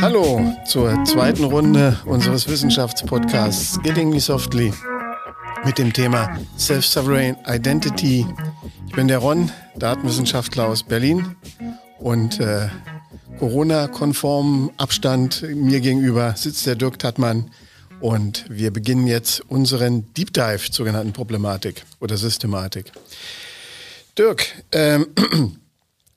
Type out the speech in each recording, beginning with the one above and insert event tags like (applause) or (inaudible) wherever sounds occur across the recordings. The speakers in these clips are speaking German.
Hallo zur zweiten Runde unseres Wissenschaftspodcasts Getting Me Softly mit dem Thema Self-Sovereign Identity. Ich bin der Ron, Datenwissenschaftler aus Berlin und äh, Corona-konform Abstand mir gegenüber sitzt der Dirk Tattmann und wir beginnen jetzt unseren Deep Dive zur genannten Problematik oder Systematik. Dirk, ähm, (clears throat)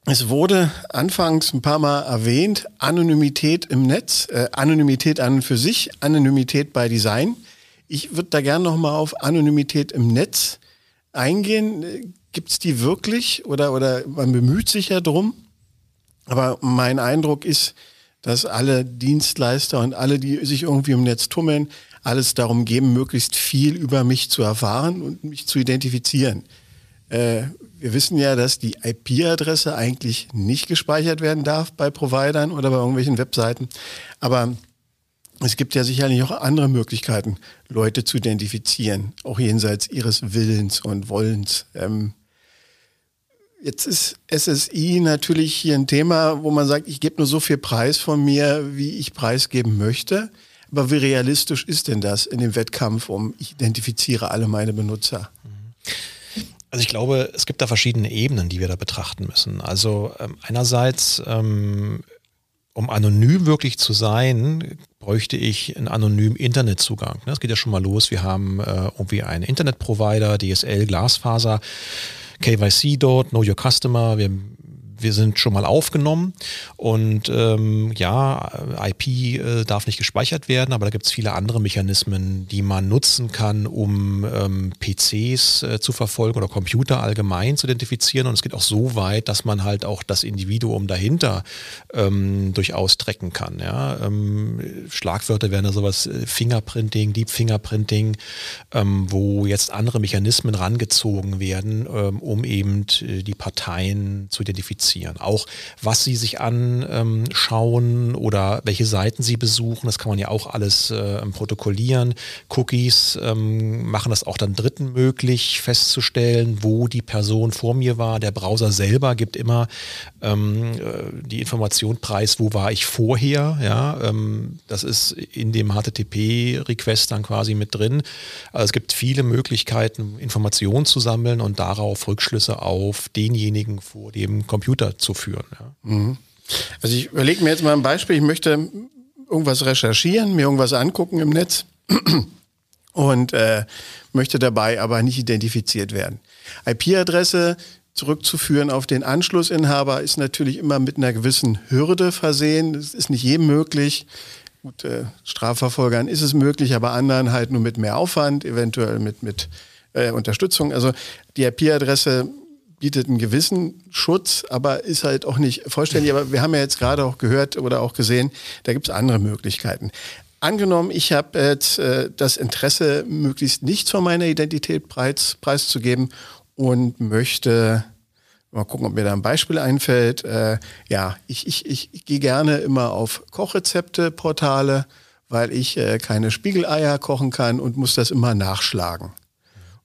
es wurde anfangs ein paar Mal erwähnt, Anonymität im Netz, äh, Anonymität an für sich, Anonymität bei Design. Ich würde da gerne nochmal auf Anonymität im Netz eingehen. Gibt es die wirklich oder, oder man bemüht sich ja drum? Aber mein Eindruck ist, dass alle Dienstleister und alle, die sich irgendwie im Netz tummeln, alles darum geben, möglichst viel über mich zu erfahren und mich zu identifizieren. Äh, wir wissen ja, dass die IP-Adresse eigentlich nicht gespeichert werden darf bei Providern oder bei irgendwelchen Webseiten. Aber es gibt ja sicherlich auch andere Möglichkeiten, Leute zu identifizieren, auch jenseits ihres Willens und Wollens. Ähm, Jetzt ist SSI natürlich hier ein Thema, wo man sagt, ich gebe nur so viel Preis von mir, wie ich preisgeben möchte. Aber wie realistisch ist denn das in dem Wettkampf um, ich identifiziere alle meine Benutzer? Also ich glaube, es gibt da verschiedene Ebenen, die wir da betrachten müssen. Also ähm, einerseits, ähm, um anonym wirklich zu sein, bräuchte ich einen anonymen Internetzugang. Das geht ja schon mal los. Wir haben äh, irgendwie einen Internetprovider, DSL, Glasfaser. KYC dort, Know Your Customer. Wir wir sind schon mal aufgenommen und ähm, ja, IP äh, darf nicht gespeichert werden, aber da gibt es viele andere Mechanismen, die man nutzen kann, um ähm, PCs äh, zu verfolgen oder Computer allgemein zu identifizieren. Und es geht auch so weit, dass man halt auch das Individuum dahinter ähm, durchaus tracken kann. Ja? Ähm, Schlagwörter wären da sowas äh, Fingerprinting, Deep Fingerprinting, ähm, wo jetzt andere Mechanismen rangezogen werden, ähm, um eben äh, die Parteien zu identifizieren kommunizieren. Auch was sie sich anschauen ähm, oder welche Seiten sie besuchen, das kann man ja auch alles äh, protokollieren. Cookies ähm, machen das auch dann Dritten möglich festzustellen, wo die Person vor mir war. Der Browser selber gibt immer ähm, äh, die Information preis, wo war ich vorher. Ja, ähm, das ist in dem HTTP-Request dann quasi mit drin. Also es gibt viele Möglichkeiten, Informationen zu sammeln und darauf Rückschlüsse auf denjenigen vor dem Computer Computer zu führen. Ja. Mhm. Also ich überlege mir jetzt mal ein Beispiel, ich möchte irgendwas recherchieren, mir irgendwas angucken im Netz (clears throat) und äh, möchte dabei aber nicht identifiziert werden. IP-Adresse zurückzuführen auf den Anschlussinhaber ist natürlich immer mit einer gewissen Hürde versehen. Das ist nicht jedem möglich. Gut, äh, Strafverfolgern ist es möglich, aber anderen halt nur mit mehr Aufwand, eventuell mit, mit äh, Unterstützung. Also die IP-Adresse bietet einen gewissen Schutz, aber ist halt auch nicht vollständig. Aber wir haben ja jetzt gerade auch gehört oder auch gesehen, da gibt es andere Möglichkeiten. Angenommen, ich habe jetzt äh, das Interesse, möglichst nichts von meiner Identität preis, preiszugeben und möchte, mal gucken, ob mir da ein Beispiel einfällt. Äh, ja, ich, ich, ich, gehe gerne immer auf Kochrezepte-Portale, weil ich äh, keine Spiegeleier kochen kann und muss das immer nachschlagen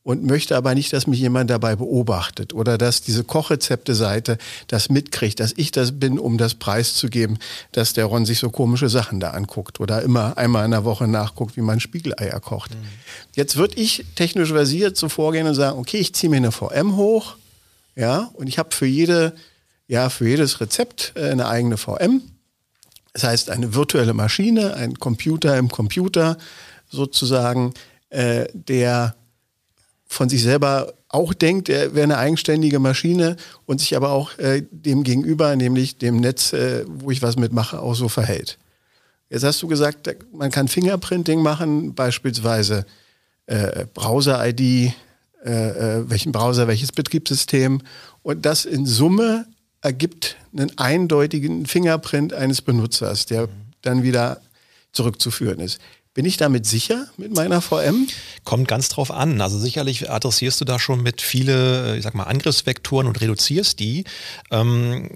und möchte aber nicht, dass mich jemand dabei beobachtet oder dass diese Kochrezepte-Seite das mitkriegt, dass ich das bin, um das preiszugeben, dass der Ron sich so komische Sachen da anguckt oder immer einmal in der Woche nachguckt, wie man Spiegeleier kocht. Mhm. Jetzt würde ich technisch versiert so vorgehen und sagen, okay, ich ziehe mir eine VM hoch, ja, und ich habe für jede, ja, für jedes Rezept äh, eine eigene VM. Das heißt, eine virtuelle Maschine, ein Computer im Computer sozusagen, äh, der von sich selber auch denkt, er wäre eine eigenständige Maschine und sich aber auch äh, dem gegenüber, nämlich dem Netz, äh, wo ich was mitmache, auch so verhält. Jetzt hast du gesagt, man kann Fingerprinting machen, beispielsweise äh, Browser-ID, äh, äh, welchen Browser, welches Betriebssystem. Und das in Summe ergibt einen eindeutigen Fingerprint eines Benutzers, der dann wieder zurückzuführen ist. Bin ich damit sicher mit meiner VM? Kommt ganz drauf an. Also sicherlich adressierst du da schon mit viele, ich sag mal, Angriffsvektoren und reduzierst die. Ähm,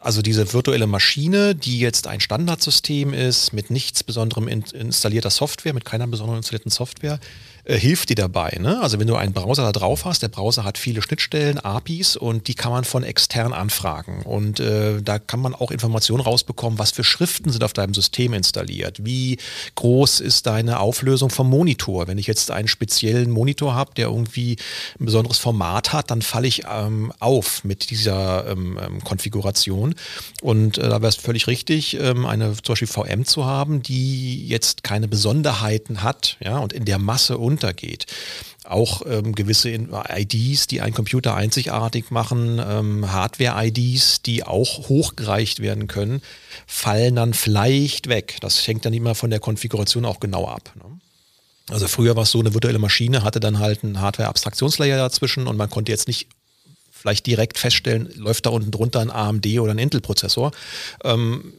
also diese virtuelle Maschine, die jetzt ein Standardsystem ist, mit nichts Besonderem in, installierter Software, mit keiner besonderen installierten Software, äh, hilft dir dabei. Ne? Also wenn du einen Browser da drauf hast, der Browser hat viele Schnittstellen, APIs und die kann man von extern anfragen. Und äh, da kann man auch Informationen rausbekommen, was für Schriften sind auf deinem System installiert, wie groß ist deine Auflösung vom Monitor. Wenn ich jetzt einen speziellen Monitor habe, der irgendwie ein besonderes Format hat, dann falle ich ähm, auf mit dieser ähm, ähm Konfiguration. Und äh, da wäre es völlig richtig, ähm, eine zum Beispiel VM zu haben, die jetzt keine Besonderheiten hat ja, und in der Masse und runtergeht. Auch ähm, gewisse IDs, die einen Computer einzigartig machen, ähm, Hardware-IDs, die auch hochgereicht werden können, fallen dann vielleicht weg. Das hängt dann immer von der Konfiguration auch genau ab. Ne? Also früher war es so, eine virtuelle Maschine hatte dann halt einen Hardware-Abstraktionslayer dazwischen und man konnte jetzt nicht vielleicht direkt feststellen, läuft da unten drunter ein AMD oder ein Intel-Prozessor. Ähm,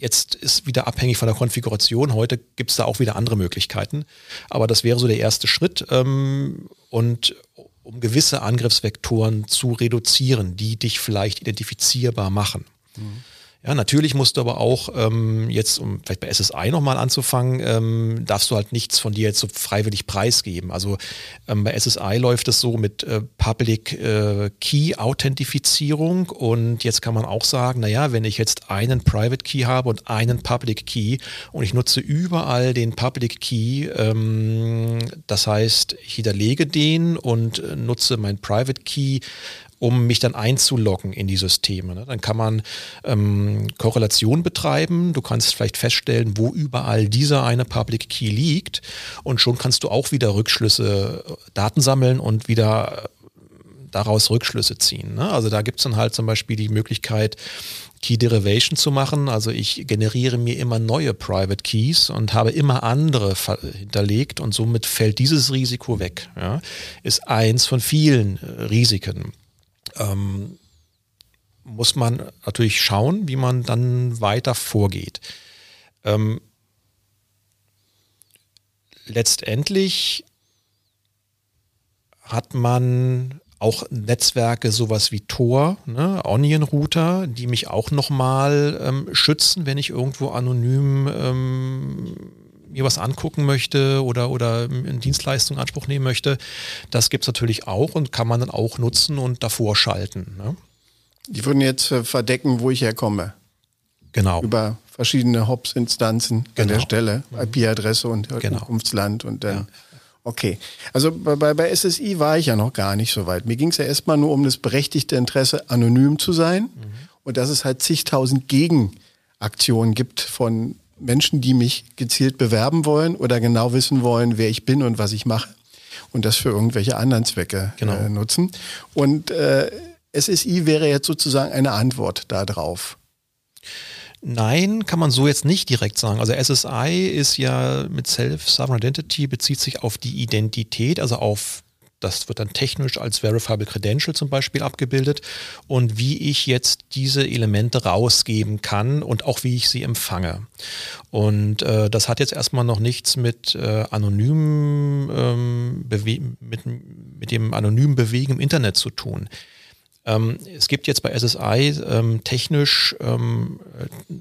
Jetzt ist wieder abhängig von der Konfiguration. Heute gibt es da auch wieder andere Möglichkeiten. Aber das wäre so der erste Schritt. Ähm, und um gewisse Angriffsvektoren zu reduzieren, die dich vielleicht identifizierbar machen. Mhm. Ja, natürlich musst du aber auch ähm, jetzt, um vielleicht bei SSI nochmal anzufangen, ähm, darfst du halt nichts von dir jetzt so freiwillig preisgeben. Also ähm, bei SSI läuft es so mit äh, Public äh, Key Authentifizierung und jetzt kann man auch sagen, naja, wenn ich jetzt einen Private Key habe und einen Public Key und ich nutze überall den Public Key, ähm, das heißt, ich hinterlege den und äh, nutze mein Private Key um mich dann einzuloggen in die Systeme. Ne? Dann kann man ähm, Korrelation betreiben. Du kannst vielleicht feststellen, wo überall dieser eine Public Key liegt und schon kannst du auch wieder Rückschlüsse, äh, Daten sammeln und wieder äh, daraus Rückschlüsse ziehen. Ne? Also da gibt es dann halt zum Beispiel die Möglichkeit, Key Derivation zu machen. Also ich generiere mir immer neue Private Keys und habe immer andere hinterlegt und somit fällt dieses Risiko weg. Ja? Ist eins von vielen äh, Risiken ähm, muss man natürlich schauen, wie man dann weiter vorgeht. Ähm, letztendlich hat man auch Netzwerke sowas wie Tor, ne, Onion Router, die mich auch nochmal ähm, schützen, wenn ich irgendwo anonym ähm, mir was angucken möchte oder, oder eine Dienstleistung in Anspruch nehmen möchte, das gibt es natürlich auch und kann man dann auch nutzen und davor schalten. Ne? Die würden jetzt äh, verdecken, wo ich herkomme. Genau. Über verschiedene Hops-Instanzen genau. an der Stelle, mhm. IP-Adresse und genau. Herkunftsland und dann. Ja. Okay, also bei, bei SSI war ich ja noch gar nicht so weit. Mir ging es ja erstmal nur um das berechtigte Interesse, anonym zu sein mhm. und dass es halt zigtausend Gegenaktionen gibt von Menschen, die mich gezielt bewerben wollen oder genau wissen wollen, wer ich bin und was ich mache und das für irgendwelche anderen Zwecke genau. äh, nutzen. Und äh, SSI wäre jetzt sozusagen eine Antwort darauf. Nein, kann man so jetzt nicht direkt sagen. Also SSI ist ja mit Self-Sovereign Identity bezieht sich auf die Identität, also auf das wird dann technisch als Verifiable Credential zum Beispiel abgebildet und wie ich jetzt diese Elemente rausgeben kann und auch wie ich sie empfange. Und äh, das hat jetzt erstmal noch nichts mit äh, anonymen ähm, mit, mit dem anonymen Bewegen im Internet zu tun. Ähm, es gibt jetzt bei SSI ähm, technisch ähm,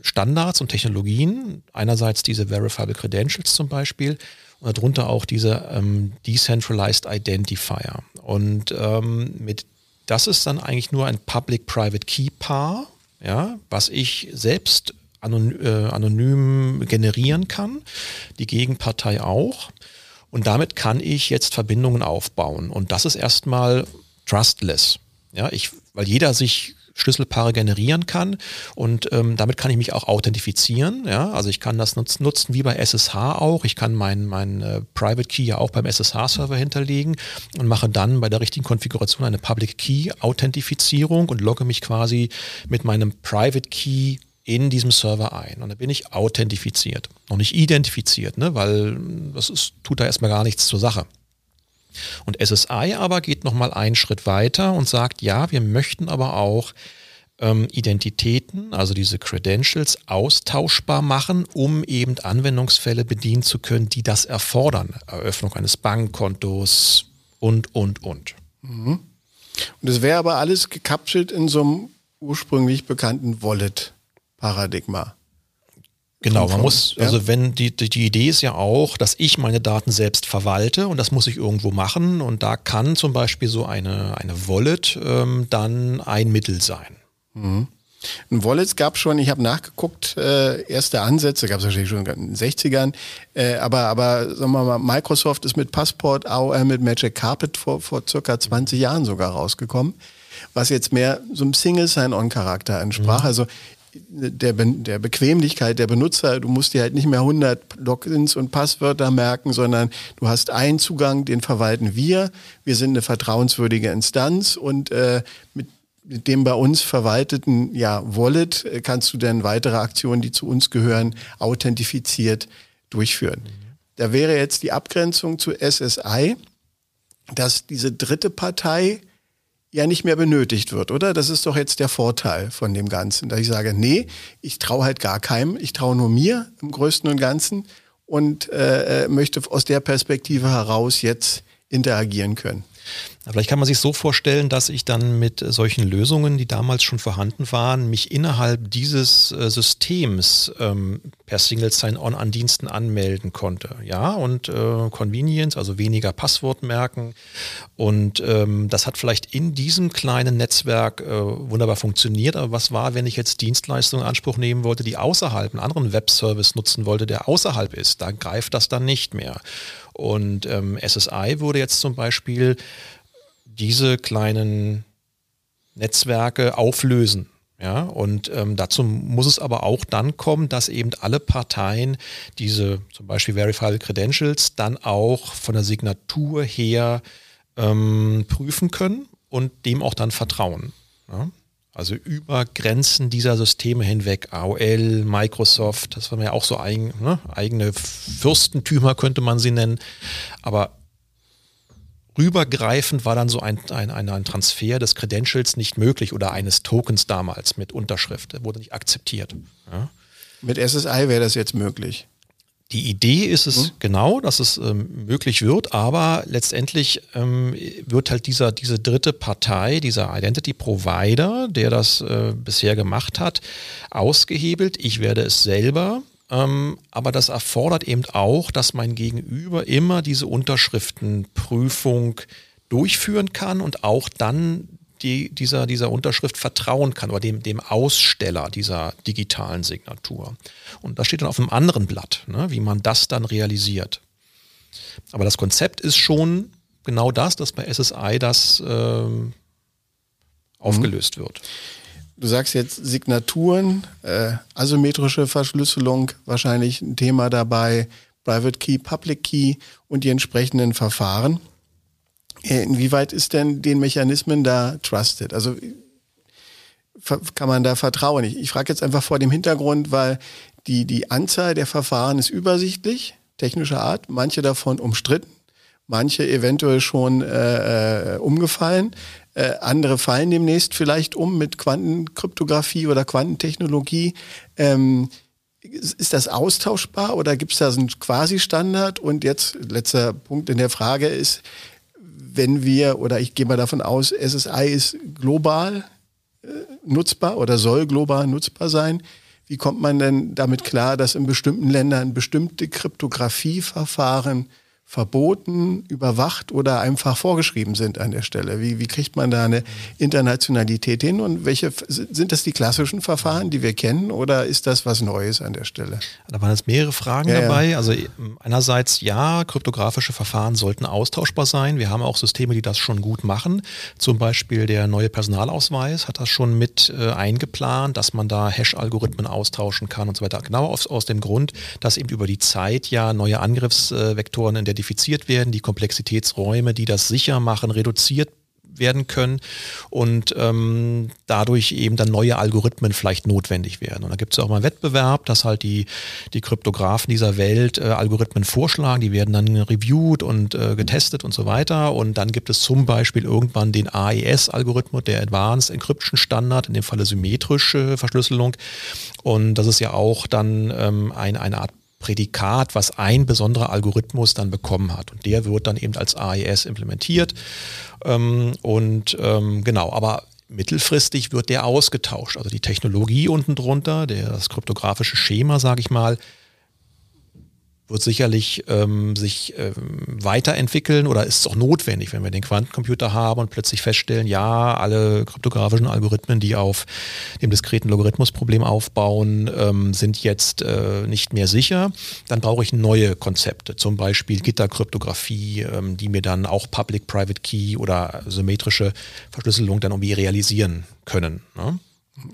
Standards und Technologien. Einerseits diese Verifiable Credentials zum Beispiel und darunter auch diese ähm, Decentralized Identifier. Und ähm, mit das ist dann eigentlich nur ein Public-Private Key Paar, ja, was ich selbst äh, anonym generieren kann, die Gegenpartei auch. Und damit kann ich jetzt Verbindungen aufbauen. Und das ist erstmal trustless. Ja, ich, weil jeder sich Schlüsselpaare generieren kann und ähm, damit kann ich mich auch authentifizieren. Ja? Also ich kann das nutzen, nutzen wie bei SSH auch. Ich kann meinen mein, äh, Private Key ja auch beim SSH-Server hinterlegen und mache dann bei der richtigen Konfiguration eine Public Key-Authentifizierung und logge mich quasi mit meinem Private Key in diesem Server ein. Und dann bin ich authentifiziert. Noch nicht identifiziert, ne? weil das ist, tut da erstmal gar nichts zur Sache. Und SSI aber geht nochmal einen Schritt weiter und sagt, ja, wir möchten aber auch ähm, Identitäten, also diese Credentials, austauschbar machen, um eben Anwendungsfälle bedienen zu können, die das erfordern. Eröffnung eines Bankkontos und, und, und. Mhm. Und es wäre aber alles gekapselt in so einem ursprünglich bekannten Wallet-Paradigma. Genau, man muss, ja. also wenn die, die, die Idee ist ja auch, dass ich meine Daten selbst verwalte und das muss ich irgendwo machen und da kann zum Beispiel so eine, eine Wallet ähm, dann ein Mittel sein. Mhm. Ein Wallet gab schon, ich habe nachgeguckt, äh, erste Ansätze, gab es wahrscheinlich schon in den 60ern, äh, aber, aber sagen wir mal, Microsoft ist mit Passport, AOL mit Magic Carpet vor, vor circa 20 Jahren sogar rausgekommen, was jetzt mehr so einem Single Sign-On-Charakter entsprach. Mhm. Also der, der Bequemlichkeit der Benutzer. Du musst dir halt nicht mehr 100 Logins und Passwörter merken, sondern du hast einen Zugang, den verwalten wir. Wir sind eine vertrauenswürdige Instanz und äh, mit mit dem bei uns verwalteten ja, Wallet äh, kannst du dann weitere Aktionen, die zu uns gehören, authentifiziert durchführen. Mhm. Da wäre jetzt die Abgrenzung zu SSI, dass diese dritte Partei ja nicht mehr benötigt wird, oder? Das ist doch jetzt der Vorteil von dem Ganzen, dass ich sage, nee, ich traue halt gar keinem, ich traue nur mir im Größten und Ganzen und äh, äh möchte aus der Perspektive heraus jetzt interagieren können. Vielleicht kann man sich so vorstellen, dass ich dann mit solchen Lösungen, die damals schon vorhanden waren, mich innerhalb dieses äh, Systems ähm, per Single Sign-On an Diensten anmelden konnte. Ja, und äh, Convenience, also weniger Passwort merken. Und ähm, das hat vielleicht in diesem kleinen Netzwerk äh, wunderbar funktioniert. Aber was war, wenn ich jetzt Dienstleistungen in Anspruch nehmen wollte, die außerhalb einen anderen Webservice nutzen wollte, der außerhalb ist? Da greift das dann nicht mehr. Und ähm, SSI würde jetzt zum Beispiel diese kleinen Netzwerke auflösen. Ja, und ähm, dazu muss es aber auch dann kommen, dass eben alle Parteien diese zum Beispiel Verifiable Credentials dann auch von der Signatur her ähm, prüfen können und dem auch dann vertrauen. Ja? Also über Grenzen dieser Systeme hinweg, AOL, Microsoft, das waren ja auch so eigen, ne, eigene Fürstentümer, könnte man sie nennen. Aber rübergreifend war dann so ein, ein, ein, Transfer des Credentials nicht möglich oder eines Tokens damals mit Unterschrift. Der wurde nicht akzeptiert. Ja. Mit SSI wäre das jetzt möglich. Die Idee ist es hm? genau, dass es ähm, möglich wird, aber letztendlich ähm, wird halt dieser, diese dritte Partei, dieser Identity Provider, der das äh, bisher gemacht hat, ausgehebelt. Ich werde es selber ähm, aber das erfordert eben auch, dass mein Gegenüber immer diese Unterschriftenprüfung durchführen kann und auch dann die, dieser, dieser Unterschrift vertrauen kann oder dem, dem Aussteller dieser digitalen Signatur. Und das steht dann auf einem anderen Blatt, ne, wie man das dann realisiert. Aber das Konzept ist schon genau das, dass bei SSI das ähm, aufgelöst mhm. wird. Du sagst jetzt Signaturen, äh, asymmetrische Verschlüsselung, wahrscheinlich ein Thema dabei, Private Key, Public Key und die entsprechenden Verfahren. Inwieweit ist denn den Mechanismen da trusted? Also kann man da vertrauen? Ich, ich frage jetzt einfach vor dem Hintergrund, weil die, die Anzahl der Verfahren ist übersichtlich, technischer Art, manche davon umstritten, manche eventuell schon äh, äh umgefallen. Äh, andere fallen demnächst vielleicht um mit Quantenkryptographie oder Quantentechnologie. Ähm, ist das austauschbar oder gibt es da so einen Quasi-Standard? Und jetzt letzter Punkt in der Frage ist, wenn wir, oder ich gehe mal davon aus, SSI ist global äh, nutzbar oder soll global nutzbar sein. Wie kommt man denn damit klar, dass in bestimmten Ländern bestimmte Kryptografieverfahren verboten, überwacht oder einfach vorgeschrieben sind an der Stelle? Wie, wie kriegt man da eine Internationalität hin und welche sind das die klassischen Verfahren, die wir kennen oder ist das was Neues an der Stelle? Da waren jetzt mehrere Fragen ja, dabei. Ja. Also einerseits ja, kryptografische Verfahren sollten austauschbar sein. Wir haben auch Systeme, die das schon gut machen. Zum Beispiel der neue Personalausweis hat das schon mit äh, eingeplant, dass man da Hash-Algorithmen austauschen kann und so weiter. Genau aus, aus dem Grund, dass eben über die Zeit ja neue Angriffsvektoren in der identifiziert werden, die Komplexitätsräume, die das sicher machen, reduziert werden können und ähm, dadurch eben dann neue Algorithmen vielleicht notwendig werden. Und da gibt es auch mal einen Wettbewerb, dass halt die, die Kryptografen dieser Welt äh, Algorithmen vorschlagen, die werden dann reviewed und äh, getestet und so weiter. Und dann gibt es zum Beispiel irgendwann den AES-Algorithmus, der Advanced Encryption Standard, in dem Falle symmetrische Verschlüsselung. Und das ist ja auch dann ähm, ein, eine Art Prädikat, was ein besonderer Algorithmus dann bekommen hat. Und der wird dann eben als AES implementiert. Ähm, und ähm, genau, aber mittelfristig wird der ausgetauscht. Also die Technologie unten drunter, der, das kryptografische Schema, sage ich mal, wird sicherlich ähm, sich ähm, weiterentwickeln oder ist es auch notwendig, wenn wir den Quantencomputer haben und plötzlich feststellen, ja, alle kryptografischen Algorithmen, die auf dem diskreten Logarithmusproblem aufbauen, ähm, sind jetzt äh, nicht mehr sicher. Dann brauche ich neue Konzepte, zum Beispiel Gitterkryptographie, ähm, die mir dann auch Public-Private Key oder symmetrische Verschlüsselung dann irgendwie realisieren können. Ne?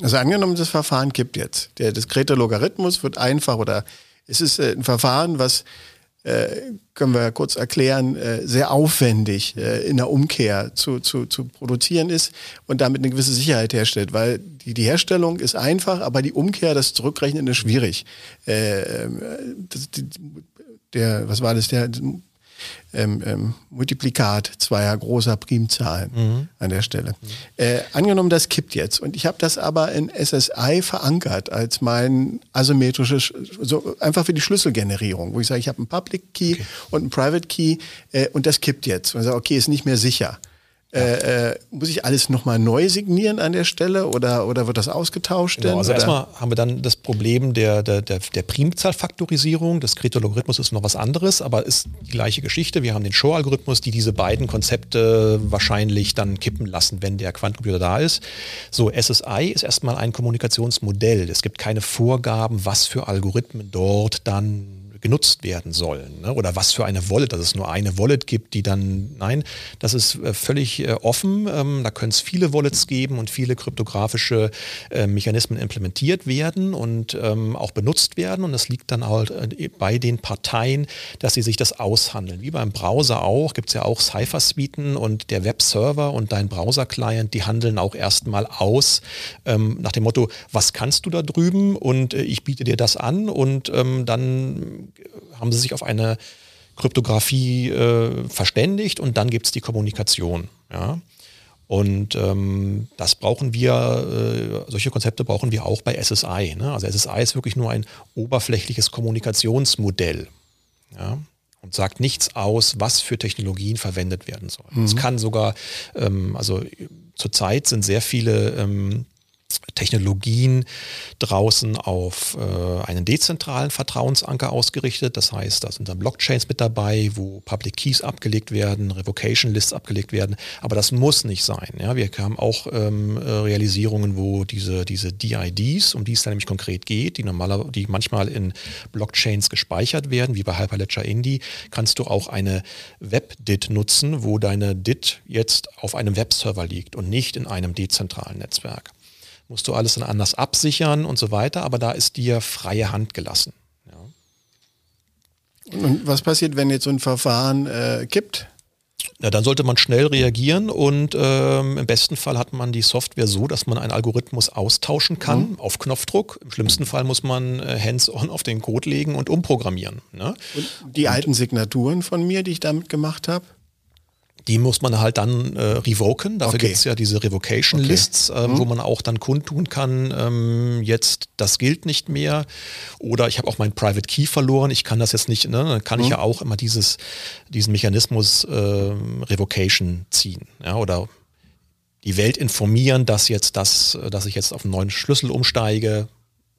Also angenommen, das Verfahren kippt jetzt. Der diskrete Logarithmus wird einfach oder es ist äh, ein Verfahren, was äh, können wir kurz erklären, äh, sehr aufwendig in der Umkehr zu, zu, zu produzieren ist und damit eine gewisse Sicherheit herstellt, weil die, die Herstellung ist einfach, aber die Umkehr, das Zurückrechnen ist schwierig. Äh, ähm, der, was war das, der ähm, ähm, Multiplikat zweier großer Primzahlen mhm. an der Stelle. Mhm. Äh, angenommen, das kippt jetzt und ich habe das aber in SSI verankert als mein asymmetrisches, so einfach für die Schlüsselgenerierung, wo ich sage, ich habe einen Public Key okay. und einen Private Key äh, und das kippt jetzt und ich sage, okay, ist nicht mehr sicher. Äh, äh, muss ich alles nochmal neu signieren an der Stelle oder, oder wird das ausgetauscht? Genau, also oder? erstmal haben wir dann das Problem der, der, der, der Primzahlfaktorisierung. Das Kretologarithmus ist noch was anderes, aber ist die gleiche Geschichte. Wir haben den Shor-Algorithmus, die diese beiden Konzepte wahrscheinlich dann kippen lassen, wenn der Quantencomputer da ist. So, SSI ist erstmal ein Kommunikationsmodell. Es gibt keine Vorgaben, was für Algorithmen dort dann genutzt werden sollen. Ne? Oder was für eine Wallet, dass es nur eine Wallet gibt, die dann, nein, das ist äh, völlig äh, offen. Ähm, da können es viele Wallets geben und viele kryptografische äh, Mechanismen implementiert werden und ähm, auch benutzt werden. Und das liegt dann halt äh, bei den Parteien, dass sie sich das aushandeln. Wie beim Browser auch, gibt es ja auch Cypher-Suiten und der Webserver und dein Browser-Client, die handeln auch erstmal aus ähm, nach dem Motto, was kannst du da drüben und ich biete dir das an und ähm, dann haben sie sich auf eine Kryptographie äh, verständigt und dann gibt es die Kommunikation. Ja? Und ähm, das brauchen wir, äh, solche Konzepte brauchen wir auch bei SSI. Ne? Also SSI ist wirklich nur ein oberflächliches Kommunikationsmodell. Ja? Und sagt nichts aus, was für Technologien verwendet werden sollen. Es mhm. kann sogar, ähm, also zurzeit sind sehr viele ähm, Technologien draußen auf äh, einen dezentralen Vertrauensanker ausgerichtet. Das heißt, da sind dann Blockchains mit dabei, wo Public Keys abgelegt werden, Revocation Lists abgelegt werden. Aber das muss nicht sein. Ja? Wir haben auch ähm, Realisierungen, wo diese, diese DIDs, um die es dann nämlich konkret geht, die, normaler, die manchmal in Blockchains gespeichert werden, wie bei Hyperledger Indy, kannst du auch eine WebDIT nutzen, wo deine DIT jetzt auf einem Webserver liegt und nicht in einem dezentralen Netzwerk musst du alles dann anders absichern und so weiter, aber da ist dir freie Hand gelassen. Ja. Und was passiert, wenn jetzt so ein Verfahren äh, kippt? Ja, dann sollte man schnell reagieren und ähm, im besten Fall hat man die Software so, dass man einen Algorithmus austauschen kann mhm. auf Knopfdruck. Im schlimmsten Fall muss man äh, hands-on auf den Code legen und umprogrammieren. Ne? Und die und, alten Signaturen von mir, die ich damit gemacht habe? Die muss man halt dann äh, revoken. Dafür okay. gibt es ja diese Revocation okay. Lists, äh, mhm. wo man auch dann kundtun kann, ähm, jetzt das gilt nicht mehr. Oder ich habe auch meinen Private Key verloren, ich kann das jetzt nicht, ne? dann kann mhm. ich ja auch immer dieses, diesen Mechanismus äh, Revocation ziehen. Ja? Oder die Welt informieren, dass jetzt das, dass ich jetzt auf einen neuen Schlüssel umsteige,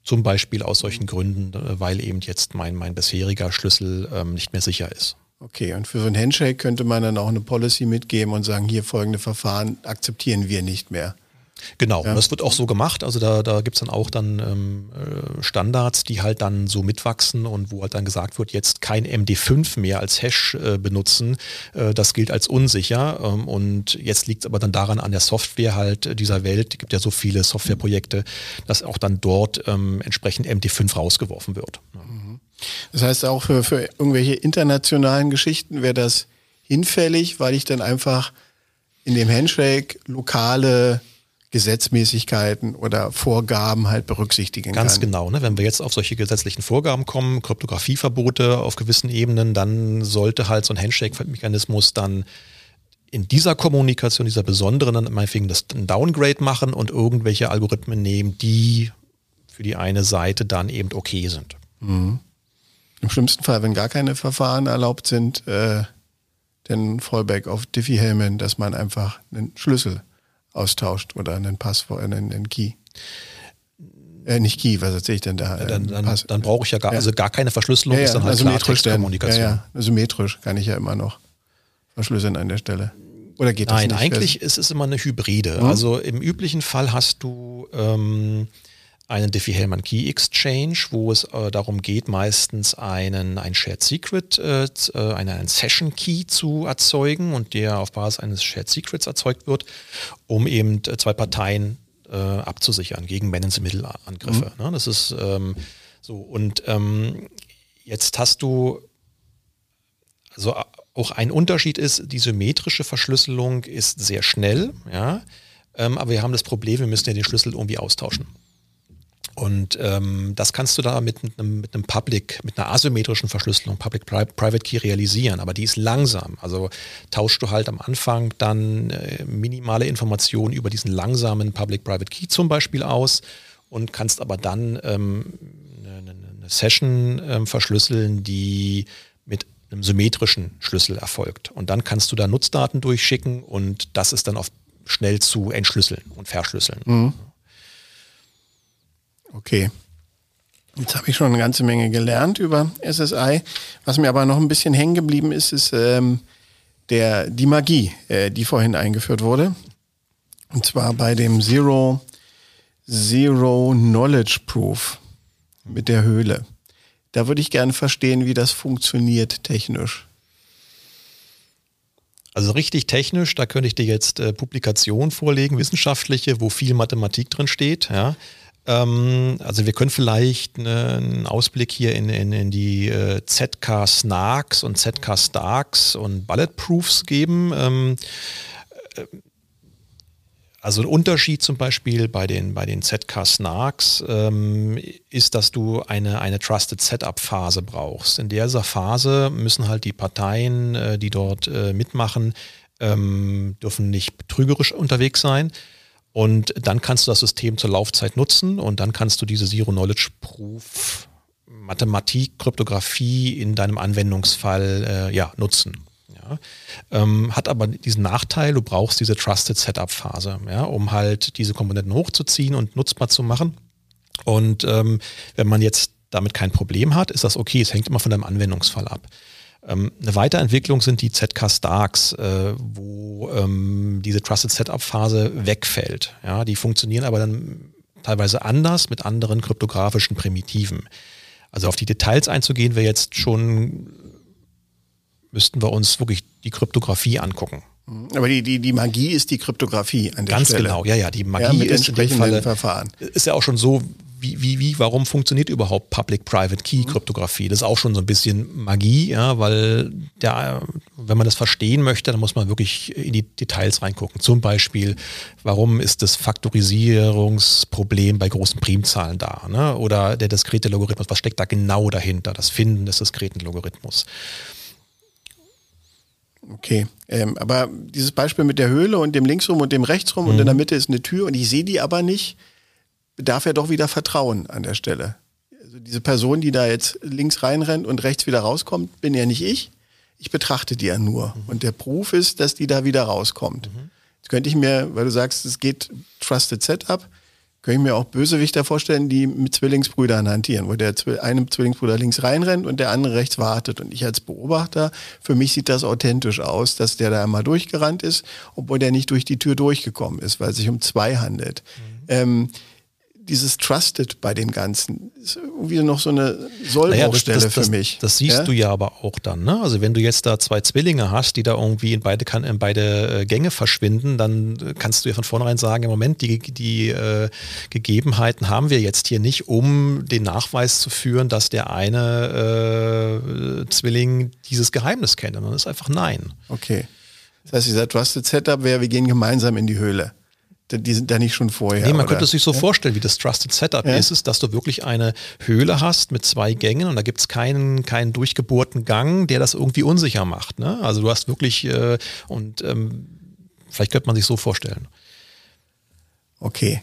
zum Beispiel aus solchen Gründen, äh, weil eben jetzt mein, mein bisheriger Schlüssel ähm, nicht mehr sicher ist. Okay, und für so ein Handshake könnte man dann auch eine Policy mitgeben und sagen, hier folgende Verfahren akzeptieren wir nicht mehr. Genau, ja. das wird auch so gemacht. Also da, da gibt es dann auch dann ähm, äh, Standards, die halt dann so mitwachsen und wo halt dann gesagt wird, jetzt kein MD5 mehr als Hash äh, benutzen. Äh, das gilt als unsicher. Ähm, und jetzt liegt es aber dann daran an der Software halt dieser Welt, es gibt ja so viele Softwareprojekte, dass auch dann dort ähm, entsprechend MD5 rausgeworfen wird. Mhm. Das heißt auch für, für irgendwelche internationalen Geschichten wäre das hinfällig, weil ich dann einfach in dem Handshake lokale Gesetzmäßigkeiten oder Vorgaben halt berücksichtigen Ganz kann. genau. Ne? Wenn wir jetzt auf solche gesetzlichen Vorgaben kommen, Kryptografieverbote auf gewissen Ebenen, dann sollte halt so ein Handshake-Mechanismus dann in dieser Kommunikation, dieser besonderen, dann meinetwegen das ein Downgrade machen und irgendwelche Algorithmen nehmen, die für die eine Seite dann eben okay sind. Mhm. Im schlimmsten Fall, wenn gar keine Verfahren erlaubt sind, äh, den Fallback auf Diffie-Hellman, dass man einfach einen Schlüssel austauscht oder einen Passwort, einen, einen Key. Äh, nicht Key, was erzähle ich denn da? dann, dann, dann brauche ich ja gar, also gar keine Verschlüsselung, ja, ja, ist dann halt also metrisch dann, Kommunikation. ja, ja, symmetrisch kann ich ja immer noch verschlüsseln an der Stelle. Oder geht Nein, das nicht? eigentlich ist es immer eine Hybride. Also im üblichen Fall hast du ähm, einen Diffie-Hellman Key Exchange, wo es äh, darum geht, meistens einen, ein Shared Secret, äh, äh, einen, einen Session Key zu erzeugen und der auf Basis eines Shared Secrets erzeugt wird, um eben äh, zwei Parteien äh, abzusichern gegen Man-in-the-Middle-Angriffe. Ne? Das ist ähm, so. Und ähm, jetzt hast du also auch ein Unterschied ist, die symmetrische Verschlüsselung ist sehr schnell, ja, ähm, aber wir haben das Problem, wir müssen ja den Schlüssel irgendwie austauschen. Und ähm, das kannst du da mit einem, mit einem Public, mit einer asymmetrischen Verschlüsselung, Public-Private Key realisieren, aber die ist langsam. Also tauschst du halt am Anfang dann äh, minimale Informationen über diesen langsamen Public-Private Key zum Beispiel aus und kannst aber dann ähm, eine, eine Session ähm, verschlüsseln, die mit einem symmetrischen Schlüssel erfolgt. Und dann kannst du da Nutzdaten durchschicken und das ist dann auf schnell zu entschlüsseln und verschlüsseln. Okay. Jetzt habe ich schon eine ganze Menge gelernt über SSI. Was mir aber noch ein bisschen hängen geblieben ist, ist ähm, der, die Magie, äh, die vorhin eingeführt wurde. Und zwar bei dem Zero, Zero Knowledge Proof mit der Höhle. Da würde ich gerne verstehen, wie das funktioniert technisch. Also richtig technisch, da könnte ich dir jetzt äh, Publikationen vorlegen, wissenschaftliche, wo viel Mathematik drin steht. Ja. Ähm, also wir können vielleicht ne, einen Ausblick hier in, in, in die äh, ZK Snarks und ZK Starks und Bulletproofs geben. Ähm, also ein Unterschied zum Beispiel bei den, bei den ZK Snarks ähm, ist, dass du eine, eine Trusted Setup Phase brauchst. In dieser Phase müssen halt die Parteien, äh, die dort äh, mitmachen, dürfen nicht betrügerisch unterwegs sein. Und dann kannst du das System zur Laufzeit nutzen und dann kannst du diese Zero Knowledge Proof Mathematik, Kryptographie in deinem Anwendungsfall äh, ja, nutzen. Ja. Ähm, hat aber diesen Nachteil, du brauchst diese Trusted Setup Phase, ja, um halt diese Komponenten hochzuziehen und nutzbar zu machen. Und ähm, wenn man jetzt damit kein Problem hat, ist das okay. Es hängt immer von deinem Anwendungsfall ab. Ähm, eine Weiterentwicklung sind die ZK Starks, äh, wo ähm, diese Trusted Setup Phase wegfällt. Ja, die funktionieren aber dann teilweise anders mit anderen kryptografischen Primitiven. Also auf die Details einzugehen, wäre jetzt schon, müssten wir uns wirklich die Kryptographie angucken. Aber die, die, die Magie ist die Kryptographie an der Ganz Stelle. genau, ja, ja, die Magie Ja, ist in dem Falle, Verfahren. ist ja auch schon so, wie, wie, wie, warum funktioniert überhaupt Public-Private Key-Kryptographie? Das ist auch schon so ein bisschen Magie, ja, weil der, wenn man das verstehen möchte, dann muss man wirklich in die Details reingucken. Zum Beispiel, warum ist das Faktorisierungsproblem bei großen Primzahlen da? Ne? Oder der diskrete Logarithmus, was steckt da genau dahinter? Das Finden des diskreten Logarithmus. Okay, ähm, aber dieses Beispiel mit der Höhle und dem linksrum und dem rechtsrum und in der Mitte ist eine Tür und ich sehe die aber nicht, bedarf ja doch wieder Vertrauen an der Stelle. Also diese Person, die da jetzt links reinrennt und rechts wieder rauskommt, bin ja nicht ich. Ich betrachte die ja nur. Und der Proof ist, dass die da wieder rauskommt. Jetzt könnte ich mir, weil du sagst, es geht Trusted Setup, könnte ich mir auch Bösewichter vorstellen, die mit Zwillingsbrüdern hantieren, wo der eine Zwillingsbruder links reinrennt und der andere rechts wartet. Und ich als Beobachter, für mich sieht das authentisch aus, dass der da einmal durchgerannt ist, obwohl der nicht durch die Tür durchgekommen ist, weil es sich um zwei handelt. Ähm, dieses Trusted bei dem Ganzen ist irgendwie noch so eine Sollbruchstelle das, das, für mich. Das siehst ja? du ja aber auch dann. Ne? Also wenn du jetzt da zwei Zwillinge hast, die da irgendwie in beide, kann, in beide äh, Gänge verschwinden, dann äh, kannst du ja von vornherein sagen, im Moment, die, die äh, Gegebenheiten haben wir jetzt hier nicht, um den Nachweis zu führen, dass der eine äh, Zwilling dieses Geheimnis kennt. Und dann ist einfach nein. Okay. Das heißt, dieser Trusted Setup wäre, wir gehen gemeinsam in die Höhle. Die- sind da nicht schon vorher. Nee, man oder? könnte es sich so vorstellen, wie das Trusted Setup Ja. ist, ist, dass du wirklich eine Höhle hast mit zwei Gängen und da gibt es keinen, keinen durchgebohrten Gang, der das irgendwie unsicher macht. Ne? Also du hast wirklich, äh, und ähm, vielleicht könnte man sich so vorstellen. Okay.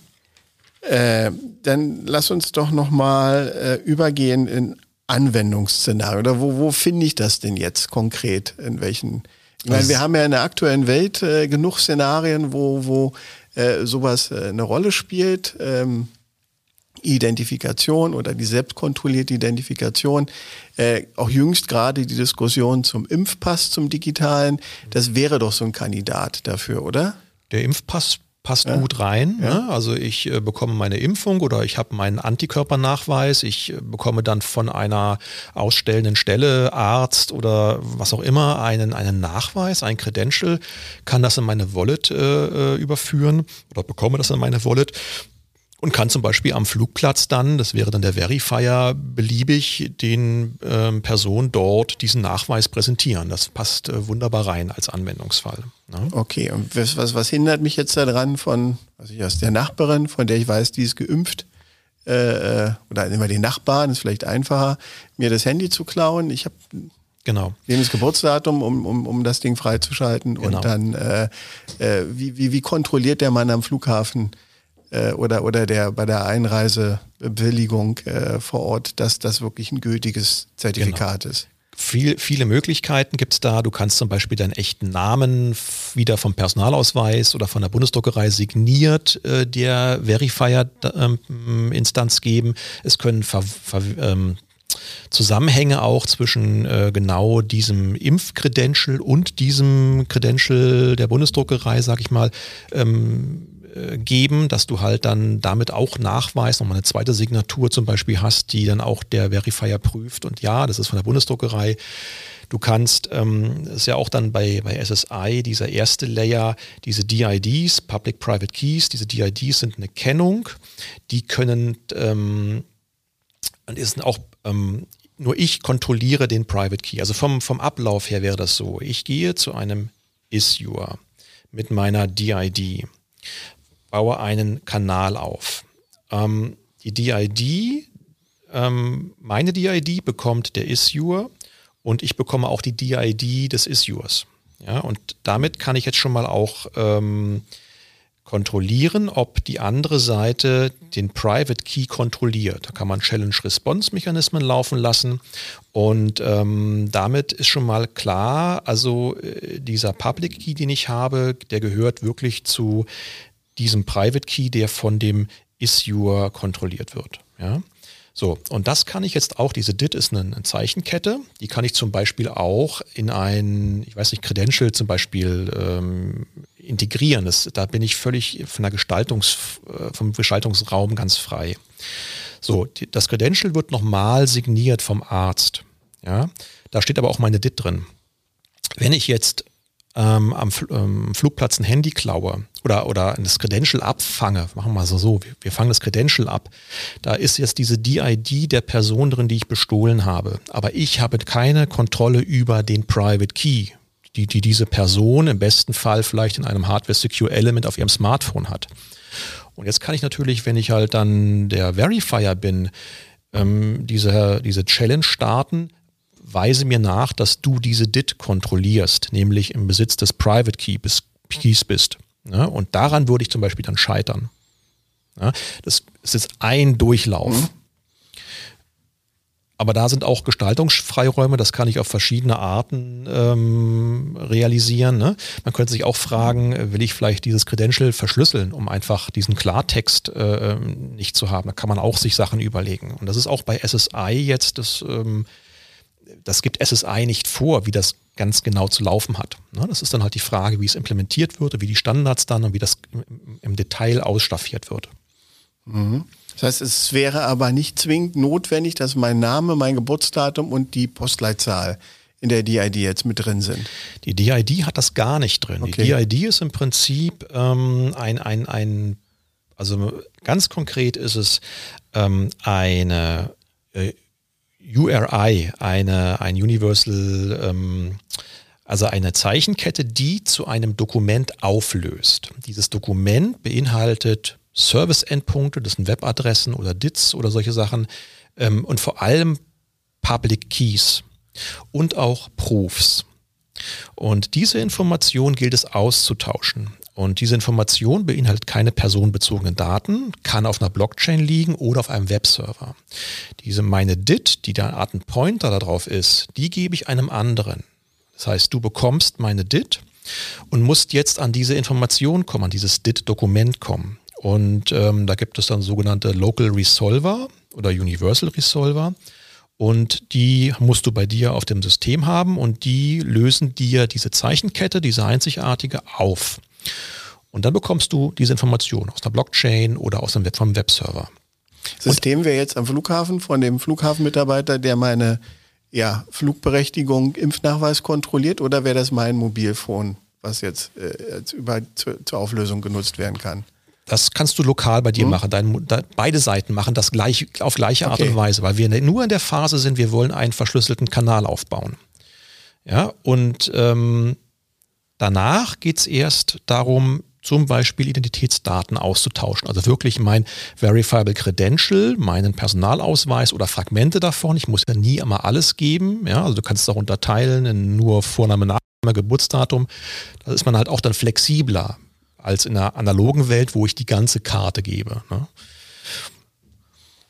Äh, dann lass uns doch nochmal äh, übergehen in Anwendungsszenarien. Oder wo, wo finde ich das denn jetzt konkret? In welchen? Ich meine, wir haben ja in der aktuellen Welt äh, genug Szenarien, wo, wo äh, sowas äh, eine Rolle spielt. Ähm, Identifikation oder die selbstkontrollierte Identifikation. Äh, auch jüngst gerade die Diskussion zum Impfpass, zum digitalen. Das wäre doch so ein Kandidat dafür, oder? Der Impfpass passt ja. gut rein. Ja. Ne? Also ich äh, bekomme meine Impfung oder ich habe meinen Antikörpernachweis. Ich äh, bekomme dann von einer ausstellenden Stelle, Arzt oder was auch immer, einen, einen Nachweis, ein Credential, kann das in meine Wallet äh, äh überführen oder bekomme das in meine Wallet und kann zum Beispiel am Flugplatz dann, das wäre dann der Verifier, beliebig den ähm, Personen dort diesen Nachweis präsentieren. Das passt äh, wunderbar rein als Anwendungsfall. Ne? Okay, und was, was, was, hindert mich jetzt daran von, was ich aus der Nachbarin, von der ich weiß, die ist geimpft, äh, äh oder immer die Nachbarn, ist vielleicht einfacher, mir das Handy zu klauen. Ich habe Genau. Jenes Geburtsdatum, um, um, um das Ding freizuschalten. Genau. Und dann, äh, äh, wie, wie, wie kontrolliert der Mann am Flughafen, äh, oder, oder der bei der Einreisebewilligung äh, vor Ort, dass das wirklich ein gültiges Zertifikat genau. ist. Viel, viele Möglichkeiten gibt es da. Du kannst zum Beispiel deinen echten Namen wieder vom Personalausweis oder von der Bundesdruckerei signiert äh, der Verifier-Instanz ähm, geben. Es können ver, ver, ähm, Zusammenhänge auch zwischen äh, genau diesem Impfcredential und diesem Credential der Bundesdruckerei, sag ich mal, ähm, äh, geben, dass du halt dann damit auch nachweist, nochmal eine zweite Signatur zum Beispiel hast, die dann auch der Verifier prüft. Und ja, das ist von der Bundesdruckerei. Du kannst, ähm, ist ja auch dann bei, bei SSI, dieser erste Layer, diese DIDs, Public-Private Keys, diese DIDs sind eine Kennung, die können, ähm, und ist auch, ähm, nur ich kontrolliere den Private Key. Also vom, vom Ablauf her wäre das so. Ich gehe zu einem Issuer mit meiner DID baue einen Kanal auf. Ähm, die DID, ähm, meine DID bekommt der Issuer und ich bekomme auch die DID des Issuers. Ja, und damit kann ich jetzt schon mal auch ähm, kontrollieren, ob die andere Seite den Private Key kontrolliert. Da kann man Challenge-Response-Mechanismen laufen lassen und ähm, damit ist schon mal klar, also äh, dieser Public Key, den ich habe, der gehört wirklich zu diesem Private Key, der von dem Issuer kontrolliert wird. Ja? So, und das kann ich jetzt auch, diese DIT ist eine, Zeichenkette, die kann ich zum Beispiel auch in ein, ich weiß nicht, Credential zum Beispiel ähm, integrieren. Das, da bin ich völlig von der Gestaltungs, äh, vom Gestaltungsraum ganz frei. So, die, das Credential wird nochmal signiert vom Arzt. Ja, da steht aber auch meine DIT drin. Wenn ich jetzt ähm, am ähm, Flugplatz ein Handy klaue oder, oder das Credential abfange, machen wir mal so, so, wir, fangen das Credential ab, da ist jetzt diese DID der Person drin, die ich bestohlen habe. Aber ich habe keine Kontrolle über den Private Key, die, die diese Person im besten Fall vielleicht in einem Hardware-Secure-Element auf ihrem Smartphone hat. Und jetzt kann ich natürlich, wenn ich halt dann der Verifier bin, ähm, diese, diese Challenge starten, weise mir nach, dass du diese DIT kontrollierst, nämlich im Besitz des Private Key Keys bist. Ja, und daran würde ich zum Beispiel dann scheitern. Ja, das ist jetzt ein Durchlauf. Mhm. Aber da sind auch Gestaltungsfreiräume, das kann ich auf verschiedene Arten ähm, realisieren. Ne? Man könnte sich auch fragen, will ich vielleicht dieses Credential verschlüsseln, um einfach diesen Klartext äh, ähm, nicht zu haben. Da kann man auch sich Sachen überlegen. Und das ist auch bei SSI jetzt das ähm, das gibt SSI nicht vor, wie das ganz genau zu laufen hat. Ne, das ist dann halt die Frage, wie es implementiert wird, wie die Standards dann und wie das im Detail ausstaffiert wird. Mhm. Das heißt, es wäre aber nicht zwingend notwendig, dass mein Name, mein Geburtsdatum und die Postleitzahl in der DID jetzt mit drin sind. Die DID hat das gar nicht drin. Okay. Die DID ist im Prinzip ähm, ein, ein, ein, also ganz konkret ist es ähm, eine äh, URI, eine, ein Universal, ähm, also eine Zeichenkette, die zu einem Dokument auflöst. Dieses Dokument beinhaltet Service-Endpunkte, das sind Webadressen oder DITs oder solche Sachen ähm, und vor allem Public Keys und auch Proofs. Und diese Information gilt es auszutauschen. Und diese Information beinhaltet keine personenbezogenen Daten, kann auf einer Blockchain liegen oder auf einem Webserver. Diese meine DIT, die der Art ein Pointer darauf ist, die gebe ich einem anderen. Das heißt, du bekommst meine DIT und musst jetzt an diese Information kommen, an dieses DIT-Dokument kommen. Und ähm, da gibt es dann sogenannte Local Resolver oder Universal Resolver. Und die musst du bei dir auf dem System haben und die lösen dir diese Zeichenkette, diese einzigartige auf. Und dann bekommst du diese Information aus der Blockchain oder aus dem Web vom Webserver. System wäre jetzt am Flughafen von dem Flughafenmitarbeiter, der meine ja, Flugberechtigung, Impfnachweis kontrolliert oder wäre das mein Mobilfon, was jetzt, äh, jetzt über, zu, zur Auflösung genutzt werden kann? Das kannst du lokal bei dir mhm. machen. Dein, de, beide Seiten machen das gleich, auf gleiche Art okay. und Weise, weil wir nur in der Phase sind, wir wollen einen verschlüsselten Kanal aufbauen. Ja, und ähm, danach geht es erst darum, zum Beispiel Identitätsdaten auszutauschen. Also wirklich mein Verifiable Credential, meinen Personalausweis oder Fragmente davon. Ich muss ja nie immer alles geben. Ja, also du kannst es auch unterteilen in nur Vorname, Nachname, Geburtsdatum. Da ist man halt auch dann flexibler als in einer analogen Welt, wo ich die ganze Karte gebe. Ne?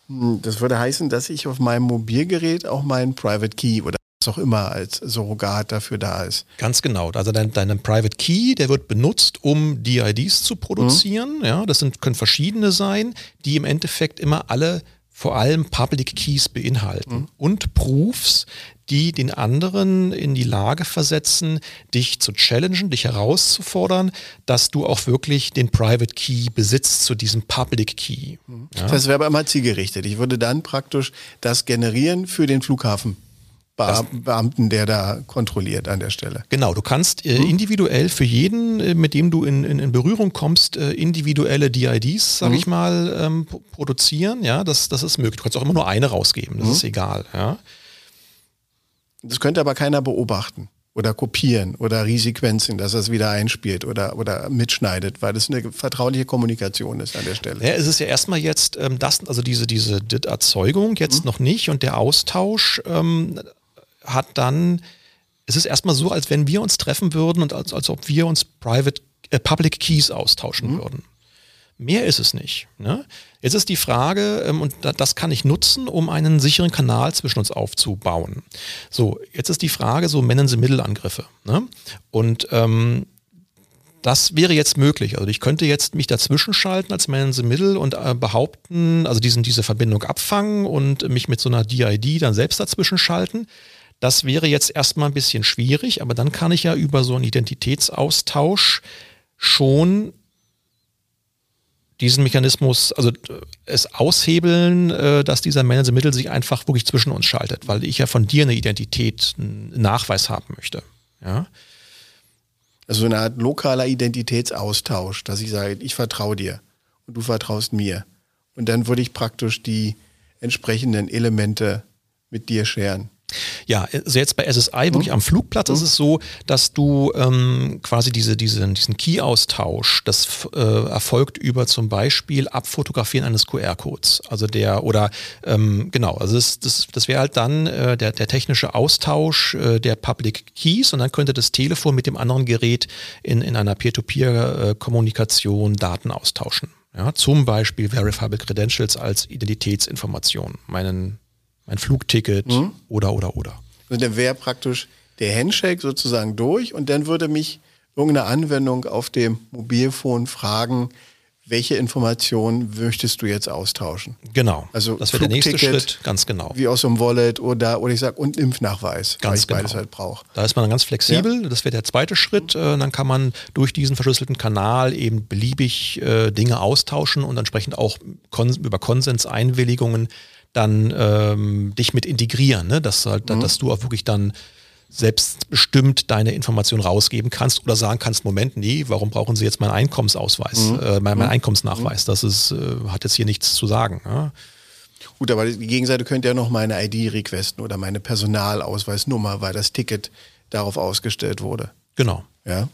Hm, das würde heißen, dass ich auf meinem Mobilgerät auch meinen Private Key oder was auch immer als Surrogat dafür da ist. Ganz genau. Also dein, dein Private Key, der wird benutzt, um DIDs zu produzieren. Mhm. Ja, das sind, können verschiedene sein, die im Endeffekt immer alle vor allem Public Keys beinhalten mhm. und Proofs, die den anderen in die Lage versetzen, dich zu challengen, dich herauszufordern, dass du auch wirklich den Private Key besitzt zu diesem Public Key. Mhm. Ja? Das wäre aber immer zielgerichtet. Ich würde dann praktisch das generieren für den Flughafen. Beamten, der da kontrolliert an der Stelle. Genau, du kannst äh, hm? individuell für jeden, äh, mit dem du in, in, in Berührung kommst, äh, individuelle DIDs, sage mhm. ich mal, ähm, produzieren. Ja, das, das ist möglich. Du kannst auch immer nur eine rausgeben, das mhm. ist egal. Ja. Das könnte aber keiner beobachten oder kopieren oder resequenzen, dass er es wieder einspielt oder, oder mitschneidet, weil das eine vertrauliche Kommunikation ist an der Stelle. Ja, es ist ja erstmal jetzt ähm, das, also diese, diese Erzeugung jetzt mhm. noch nicht und der Austausch ähm, hat dann, es ist erstmal so, als wenn wir uns treffen würden und als, als ob wir uns Private, äh, Public Keys austauschen mhm. würden. Mehr ist es nicht. Ne? Jetzt ist die Frage, ähm, und das kann ich nutzen, um einen sicheren Kanal zwischen uns aufzubauen. So, jetzt ist die Frage, so Man sie Mittelangriffe. Ne? Und ähm, das wäre jetzt möglich. Also ich könnte jetzt mich dazwischen schalten als Man in the Middle und äh, behaupten, also diesen, diese Verbindung abfangen und mich mit so einer DID dann selbst dazwischen schalten. Das wäre jetzt erstmal ein bisschen schwierig, aber dann kann ich ja über so einen Identitätsaustausch schon diesen Mechanismus, also äh, es aushebeln, äh, dass dieser Managemittel sich einfach wirklich zwischen uns schaltet, weil ich ja von dir eine Identität, einen Nachweis haben möchte. Ja. Also eine Art lokaler Identitätsaustausch, dass ich sage, ich vertraue dir und du vertraust mir. Und dann würde ich praktisch die entsprechenden Elemente mit dir scheren. Ja, also jetzt bei SSI, wirklich mhm. am Flugplatz mhm. ist es so, dass du ähm, quasi diese, diese, diesen Key-Austausch, das äh, erfolgt über zum Beispiel Abfotografieren eines QR-Codes. Also der, oder ähm, genau, also das, das, das wäre halt dann äh, der, der technische Austausch äh, der Public Keys und dann könnte das Telefon mit dem anderen Gerät in, in einer Peer-to-Peer-Kommunikation Daten austauschen. Ja, zum Beispiel Verifiable Credentials als Identitätsinformation, meinen mein Flugticket mhm. oder, oder, oder. Also dann wäre praktisch der Handshake sozusagen durch und dann würde mich irgendeine Anwendung auf dem Mobilfon fragen, welche Informationen möchtest du jetzt austauschen? Genau. Also das wäre der nächste Schritt, ganz genau. Wie aus so einem Wallet oder, oder ich sage, und Impfnachweis, ganz weil ich genau. beides halt brauche. Da ist man dann ganz flexibel, ja. das wäre der zweite Schritt. Äh, dann kann man durch diesen verschlüsselten Kanal eben beliebig äh, Dinge austauschen und entsprechend auch Kons über Konsenseinwilligungen dann ähm, dich mit integrieren, ne? dass, halt, mhm. dass du auch wirklich dann selbstbestimmt deine Information rausgeben kannst oder sagen kannst, Moment, nee, warum brauchen Sie jetzt meinen Einkommensausweis, mhm. äh, mein, mein mhm. Einkommensnachweis? Das ist, äh, hat jetzt hier nichts zu sagen. Ja? Gut, aber die Gegenseite könnte ja noch meine ID requesten oder meine Personalausweisnummer, weil das Ticket darauf ausgestellt wurde. Genau. Ja.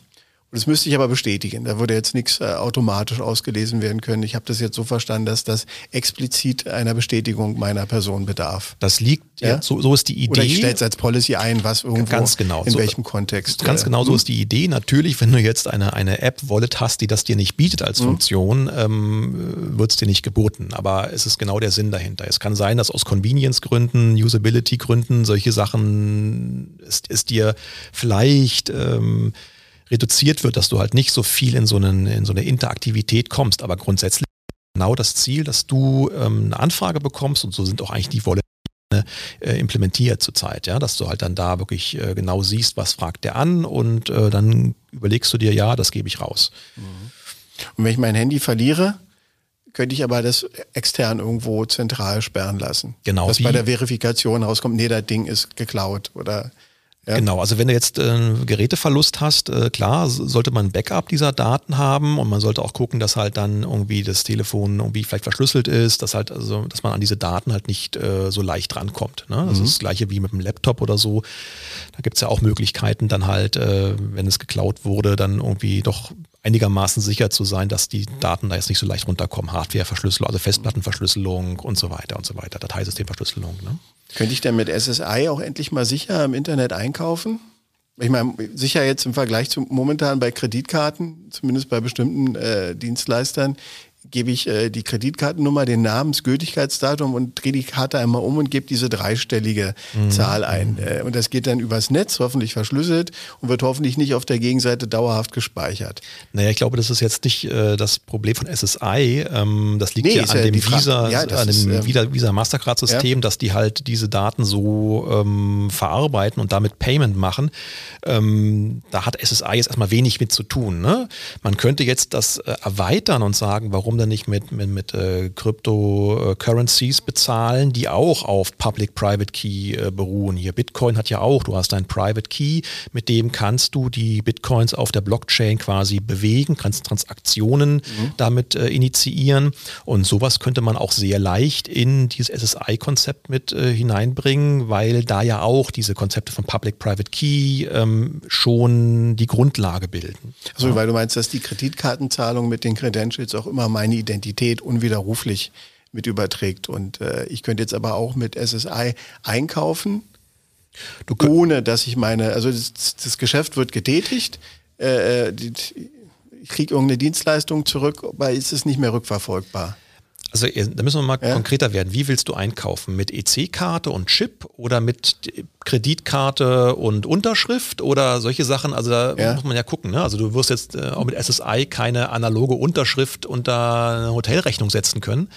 Und das müsste ich aber bestätigen. Da würde jetzt nichts äh, automatisch ausgelesen werden können. Ich habe das jetzt so verstanden, dass das explizit einer Bestätigung meiner Person bedarf. Das liegt, ja, so, so ist die Idee. Oder ich stelle es als Policy ein, was irgendwo, ganz genau. in so, welchem Kontext. Ganz äh, genau so hm? ist die Idee. Natürlich, wenn du jetzt eine, eine App-Wallet hast, die das dir nicht bietet als hm. Funktion, ähm, wird es dir nicht geboten. Aber es ist genau der Sinn dahinter. Es kann sein, dass aus Convenience-Gründen, Usability-Gründen solche Sachen ist, ist dir vielleicht... Ähm, reduziert wird, dass du halt nicht so viel in so, einen, in so eine Interaktivität kommst. Aber grundsätzlich genau das Ziel, dass du ähm, eine Anfrage bekommst und so sind auch eigentlich die Wolle äh, implementiert zurzeit, ja, dass du halt dann da wirklich äh, genau siehst, was fragt der an und äh, dann überlegst du dir, ja, das gebe ich raus. Mhm. Und wenn ich mein Handy verliere, könnte ich aber das extern irgendwo zentral sperren lassen. Genau. Dass bei der Verifikation rauskommt, nee, das Ding ist geklaut oder ja. Genau, also wenn du jetzt äh, Geräteverlust hast, äh, klar, sollte man ein Backup dieser Daten haben und man sollte auch gucken, dass halt dann irgendwie das Telefon irgendwie vielleicht verschlüsselt ist, dass halt, also, dass man an diese Daten halt nicht äh, so leicht rankommt. Ne? Das mhm. ist das gleiche wie mit dem Laptop oder so. Da gibt es ja auch Möglichkeiten, dann halt, äh, wenn es geklaut wurde, dann irgendwie doch einigermaßen sicher zu sein, dass die Daten da jetzt nicht so leicht runterkommen. Hardwareverschlüsselung, also Festplattenverschlüsselung und so weiter und so weiter, Dateisystemverschlüsselung. Ne? Könnte ich denn mit SSI auch endlich mal sicher im Internet einkaufen? Ich meine, sicher jetzt im Vergleich zu momentan bei Kreditkarten, zumindest bei bestimmten äh, Dienstleistern, gebe ich äh, die Kreditkartennummer, den Namen, das Gültigkeitsdatum und drehe die Karte einmal um und gebe diese dreistellige mhm. Zahl ein. Äh, und das geht dann übers Netz, hoffentlich verschlüsselt und wird hoffentlich nicht auf der Gegenseite dauerhaft gespeichert. Naja, ich glaube, das ist jetzt nicht äh, das Problem von SSI. Ähm, das liegt nee, ja an dem Visa, ja, an dem ist, Visa, Visa Mastercard-System, ja. dass die halt diese Daten so ähm, verarbeiten und damit Payment machen. Ähm, da hat SSI jetzt erstmal wenig mit zu tun. Ne? Man könnte jetzt das äh, erweitern und sagen, warum dann nicht mit, mit, mit äh, Cryptocurrencies bezahlen, die auch auf Public-Private Key äh, beruhen. Hier Bitcoin hat ja auch, du hast ein Private Key, mit dem kannst du die Bitcoins auf der Blockchain quasi bewegen, kannst Transaktionen mhm. damit äh, initiieren und sowas könnte man auch sehr leicht in dieses SSI-Konzept mit äh, hineinbringen, weil da ja auch diese Konzepte von Public-Private Key ähm, schon die Grundlage bilden. Also ja. weil du meinst, dass die Kreditkartenzahlung mit den Credentials auch immer mein meine Identität unwiderruflich mit überträgt. Und äh, ich könnte jetzt aber auch mit SSI einkaufen, ohne dass ich meine, also das, das Geschäft wird getätigt, äh, äh die, ich kriege irgendeine Dienstleistung zurück, aber ist es nicht mehr rückverfolgbar. Also da müssen wir mal ja. konkreter werden. Wie willst du einkaufen? Mit EC-Karte und Chip oder mit Kreditkarte und Unterschrift oder solche Sachen? Also da ja. muss man ja gucken. Ne? Also du wirst jetzt äh, auch mit SSI keine analoge Unterschrift unter eine Hotelrechnung setzen können.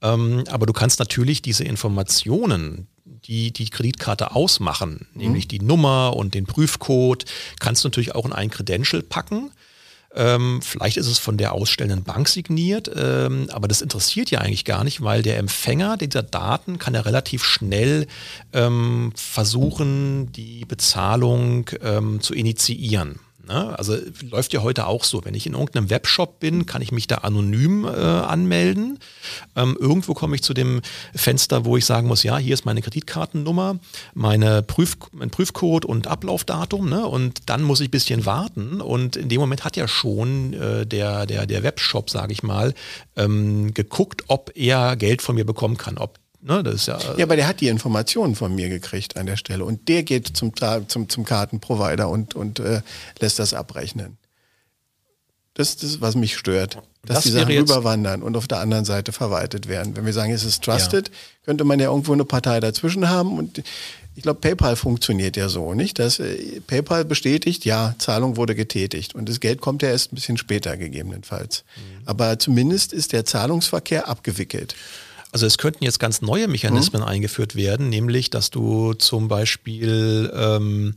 Ähm, aber du kannst natürlich diese Informationen, die die Kreditkarte ausmachen, mhm. nämlich die Nummer und den Prüfcode, kannst du natürlich auch in ein Credential packen ähm, vielleicht ist es von der ausstellenden Bank signiert, ähm, aber das interessiert ja eigentlich gar nicht, weil der Empfänger dieser Daten kann ja relativ schnell ähm, versuchen, die Bezahlung ähm, zu initiieren. Ne? Also läuft ja heute auch so. Wenn ich in irgendeinem Webshop bin, kann ich mich da anonym äh, anmelden. Ähm, irgendwo komme ich zu dem Fenster, wo ich sagen muss, ja, hier ist meine Kreditkartennummer, meine Prüf mein Prüfcode und Ablaufdatum. Ne? Und dann muss ich ein bisschen warten. Und in dem Moment hat ja schon äh, der, der, der Webshop, sage ich mal, ähm, geguckt, ob er Geld von mir bekommen kann, ob Ne, das ist ja, ja, aber der hat die Informationen von mir gekriegt an der Stelle und der geht zum, zum, zum Kartenprovider und, und äh, lässt das abrechnen. Das ist das, was mich stört, dass das die Sachen rüberwandern und auf der anderen Seite verwaltet werden. Wenn wir sagen, es ist trusted, ja. könnte man ja irgendwo eine Partei dazwischen haben und ich glaube, PayPal funktioniert ja so, nicht? Dass äh, PayPal bestätigt, ja, Zahlung wurde getätigt und das Geld kommt ja erst ein bisschen später gegebenenfalls. Mhm. Aber zumindest ist der Zahlungsverkehr abgewickelt. Also es könnten jetzt ganz neue Mechanismen mhm. eingeführt werden, nämlich dass du zum Beispiel ähm,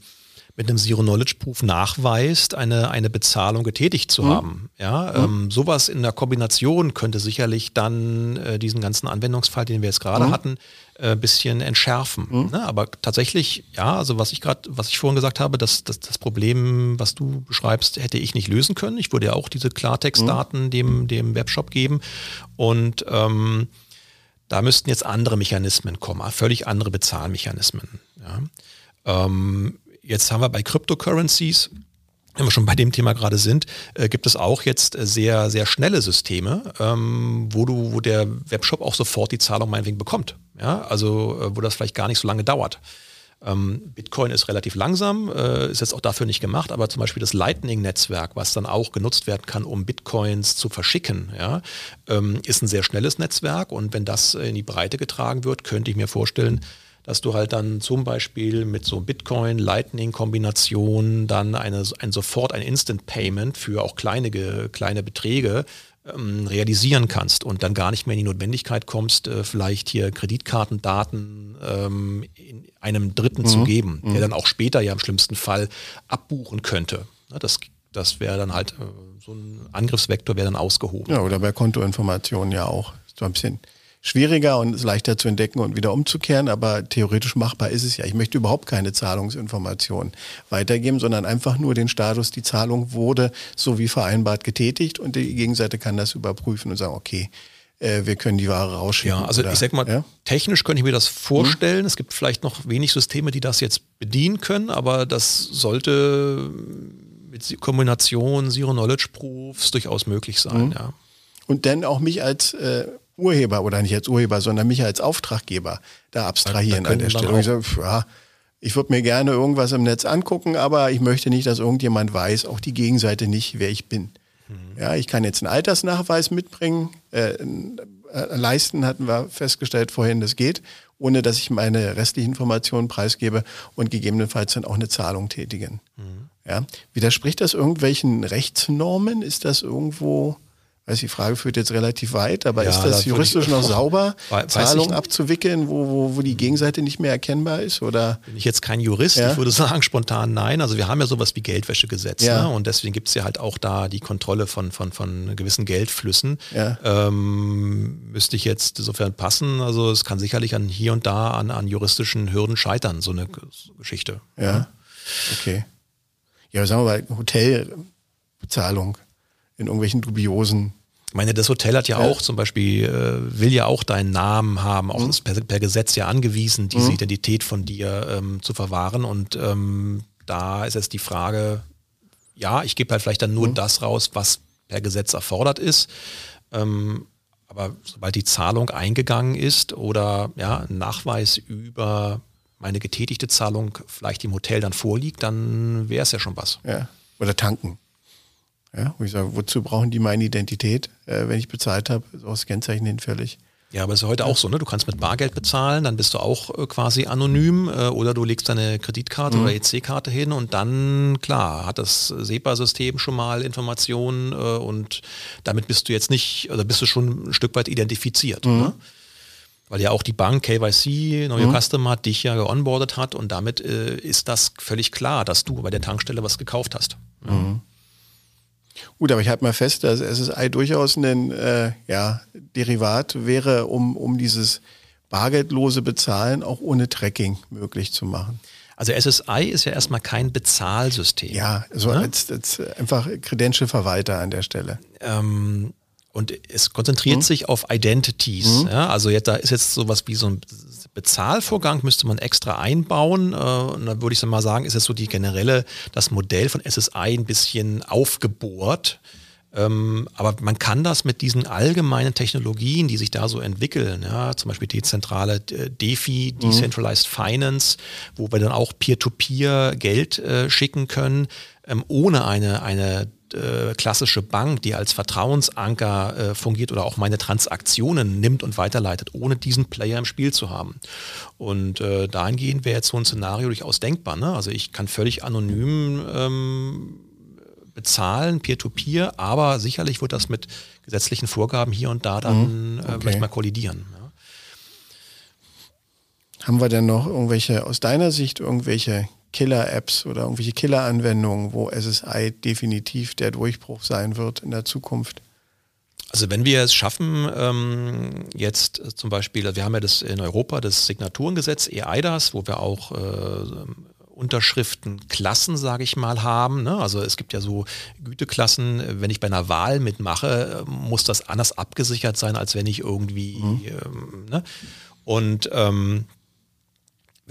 mit einem Zero-Knowledge-Proof nachweist, eine, eine Bezahlung getätigt zu mhm. haben. Ja, mhm. ähm, sowas in der Kombination könnte sicherlich dann äh, diesen ganzen Anwendungsfall, den wir jetzt gerade mhm. hatten, ein äh, bisschen entschärfen. Mhm. Ne? Aber tatsächlich, ja, also was ich gerade, was ich vorhin gesagt habe, dass, dass das Problem, was du beschreibst, hätte ich nicht lösen können. Ich würde ja auch diese Klartextdaten mhm. dem, dem Webshop geben. Und ähm, da müssten jetzt andere Mechanismen kommen, völlig andere Bezahlmechanismen. Ja. Ähm, jetzt haben wir bei Cryptocurrencies, wenn wir schon bei dem Thema gerade sind, äh, gibt es auch jetzt sehr, sehr schnelle Systeme, ähm, wo du, wo der Webshop auch sofort die Zahlung meinetwegen bekommt. Ja, also äh, wo das vielleicht gar nicht so lange dauert. Ähm, Bitcoin ist relativ langsam, äh, ist jetzt auch dafür nicht gemacht, aber zum Beispiel das Lightning-Netzwerk, was dann auch genutzt werden kann, um Bitcoins zu verschicken, ja, ähm, ist ein sehr schnelles Netzwerk und wenn das in die Breite getragen wird, könnte ich mir vorstellen, dass du halt dann zum Beispiel mit so Bitcoin-Lightning-Kombination dann eine, ein sofort ein Instant Payment für auch kleine, kleine Beträge ähm, realisieren kannst und dann gar nicht mehr in die Notwendigkeit kommst, äh, vielleicht hier Kreditkartendaten ähm, in einem Dritten mhm. zu geben, der mhm. dann auch später ja im schlimmsten Fall abbuchen könnte. Das, das wäre dann halt äh, so ein Angriffsvektor wäre dann ausgehoben. Ja, oder bei Kontoinformationen ja auch. So ein bisschen schwieriger und ist leichter zu entdecken und wieder umzukehren, aber theoretisch machbar ist es ja. Ich möchte überhaupt keine Zahlungsinformationen weitergeben, sondern einfach nur den Status, die Zahlung wurde so wie vereinbart getätigt und die Gegenseite kann das überprüfen und sagen, okay, äh, wir können die Ware rausschicken. Ja, also oder, ich sag mal, ja? technisch könnte ich mir das vorstellen. Mhm. Es gibt vielleicht noch wenig Systeme, die das jetzt bedienen können, aber das sollte mit Kombination Zero-Knowledge-Proofs durchaus möglich sein, mhm. ja. Und dann auch mich als äh, Urheber oder nicht als Urheber, sondern mich als Auftraggeber da abstrahieren an der Stelle. Ich, sag, ja, ich würde mir gerne irgendwas im Netz angucken, aber ich möchte nicht, dass irgendjemand weiß, auch die Gegenseite nicht, wer ich bin. Mhm. Ja, ich kann jetzt einen Altersnachweis mitbringen, äh, äh, leisten, hatten wir festgestellt vorhin, das geht, ohne dass ich meine restlichen Informationen preisgebe und gegebenenfalls dann auch eine Zahlung tätigen. Mhm. Ja, widerspricht das irgendwelchen Rechtsnormen? Ist das irgendwo weiß die Frage führt jetzt relativ weit, aber ja, ist das juristisch noch (laughs) sauber, Zahlungen abzuwickeln, wo, wo, wo die Gegenseite nicht mehr erkennbar ist? Oder? Bin ich jetzt kein Jurist, ja? ich würde (laughs) sagen spontan nein. Also wir haben ja sowas wie Geldwäschegesetz ja. ne? und deswegen gibt es ja halt auch da die Kontrolle von, von, von gewissen Geldflüssen. Ähm, müsste ich jetzt insofern passen. Also es kann sicherlich an hier und da an, an juristischen Hürden scheitern, so eine Geschichte. Ja, okay. Ja, sagen wir mal, Hotelbezahlung in irgendwelchen dubiosen ich meine, das Hotel hat ja, ja. auch zum Beispiel, äh, will ja auch deinen Namen haben, auch mhm. ist per, per, Gesetz ja angewiesen, diese mhm. Identität von dir ähm, zu verwahren. Und ähm, da ist jetzt die Frage, ja, ich gebe halt vielleicht dann nur mhm. das raus, was per Gesetz erfordert ist. Ähm, aber sobald die Zahlung eingegangen ist oder ja, ein Nachweis über meine getätigte Zahlung vielleicht im Hotel dann vorliegt, dann wäre es ja schon was. Ja. Oder tanken. Ja, wo ich sage, wozu brauchen die meine Identität, äh, wenn ich bezahlt habe? So aus Kennzeichen hinfällig. Ja, aber es ist heute auch so, ne? Du kannst mit Bargeld bezahlen, dann bist du auch äh, quasi anonym äh, oder du legst deine Kreditkarte mhm. oder EC-Karte hin und dann, klar, hat das SEPA-System schon mal Informationen äh, und damit bist du jetzt nicht, oder bist du schon ein Stück weit identifiziert. Mhm. Ne? Weil ja auch die Bank KYC, neue mhm. Customer, dich ja geonboardet hat und damit äh, ist das völlig klar, dass du bei der Tankstelle was gekauft hast. Mhm. Gut, aber ich halte mal fest, dass SSI durchaus ein äh, ja, Derivat wäre, um, um dieses bargeldlose Bezahlen auch ohne Tracking möglich zu machen. Also SSI ist ja erstmal kein Bezahlsystem. Ja, so ne? als, als einfach Credential-Verwalter an der Stelle. Ähm, und es konzentriert mhm. sich auf Identities. Mhm. Ja, also jetzt, da ist jetzt sowas wie so ein Bezahlvorgang, müsste man extra einbauen. Äh, und da würde ich mal sagen, ist jetzt so die generelle, das Modell von SSI ein bisschen aufgebohrt. Ähm, aber man kann das mit diesen allgemeinen Technologien, die sich da so entwickeln, ja, zum Beispiel dezentrale äh, DeFi, mhm. Decentralized mhm. Finance, wo wir dann auch Peer-to-Peer -Peer Geld äh, schicken können, ähm, ohne eine, eine äh, klassische Bank, die als Vertrauensanker äh, fungiert oder auch meine Transaktionen nimmt und weiterleitet, ohne diesen Player im Spiel zu haben. Und äh, dahingehend wäre jetzt so ein Szenario durchaus denkbar. Ne? Also ich kann völlig anonym ähm, bezahlen, peer-to-peer, -peer, aber sicherlich wird das mit gesetzlichen Vorgaben hier und da dann mhm, äh, okay. vielleicht mal kollidieren. Ja? Haben wir denn noch irgendwelche, aus deiner Sicht, irgendwelche Killer-Apps oder irgendwelche Killer-Anwendungen, wo SSI definitiv der Durchbruch sein wird in der Zukunft? Also wenn wir es schaffen, ähm, jetzt zum Beispiel, wir haben ja das in Europa das Signaturengesetz EIDAS, wo wir auch äh, Unterschriftenklassen, sage ich mal, haben. Ne? Also es gibt ja so Güteklassen, wenn ich bei einer Wahl mitmache, muss das anders abgesichert sein, als wenn ich irgendwie mhm. ähm, ne? und ähm,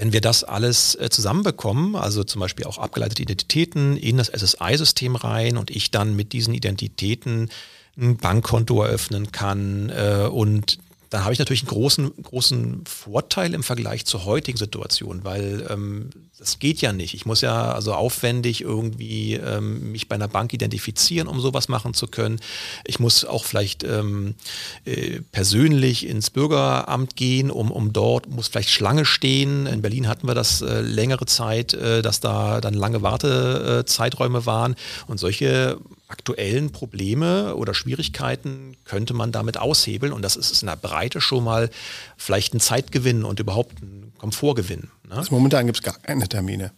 wenn wir das alles äh, zusammenbekommen, also zum Beispiel auch abgeleitete Identitäten in das SSI-System rein und ich dann mit diesen Identitäten ein Bankkonto eröffnen kann äh, und dann habe ich natürlich einen großen, großen Vorteil im Vergleich zur heutigen Situation, weil ähm, das geht ja nicht. Ich muss ja also aufwendig irgendwie ähm, mich bei einer Bank identifizieren, um sowas machen zu können. Ich muss auch vielleicht ähm, äh, persönlich ins Bürgeramt gehen, um, um dort, muss vielleicht Schlange stehen. In Berlin hatten wir das äh, längere Zeit, äh, dass da dann lange Wartezeiträume waren und solche aktuellen Probleme oder Schwierigkeiten könnte man damit aushebeln und das ist in der Breite schon mal vielleicht ein Zeitgewinn und überhaupt ein Komfortgewinn. Ne? Also momentan gibt es gar keine Termine.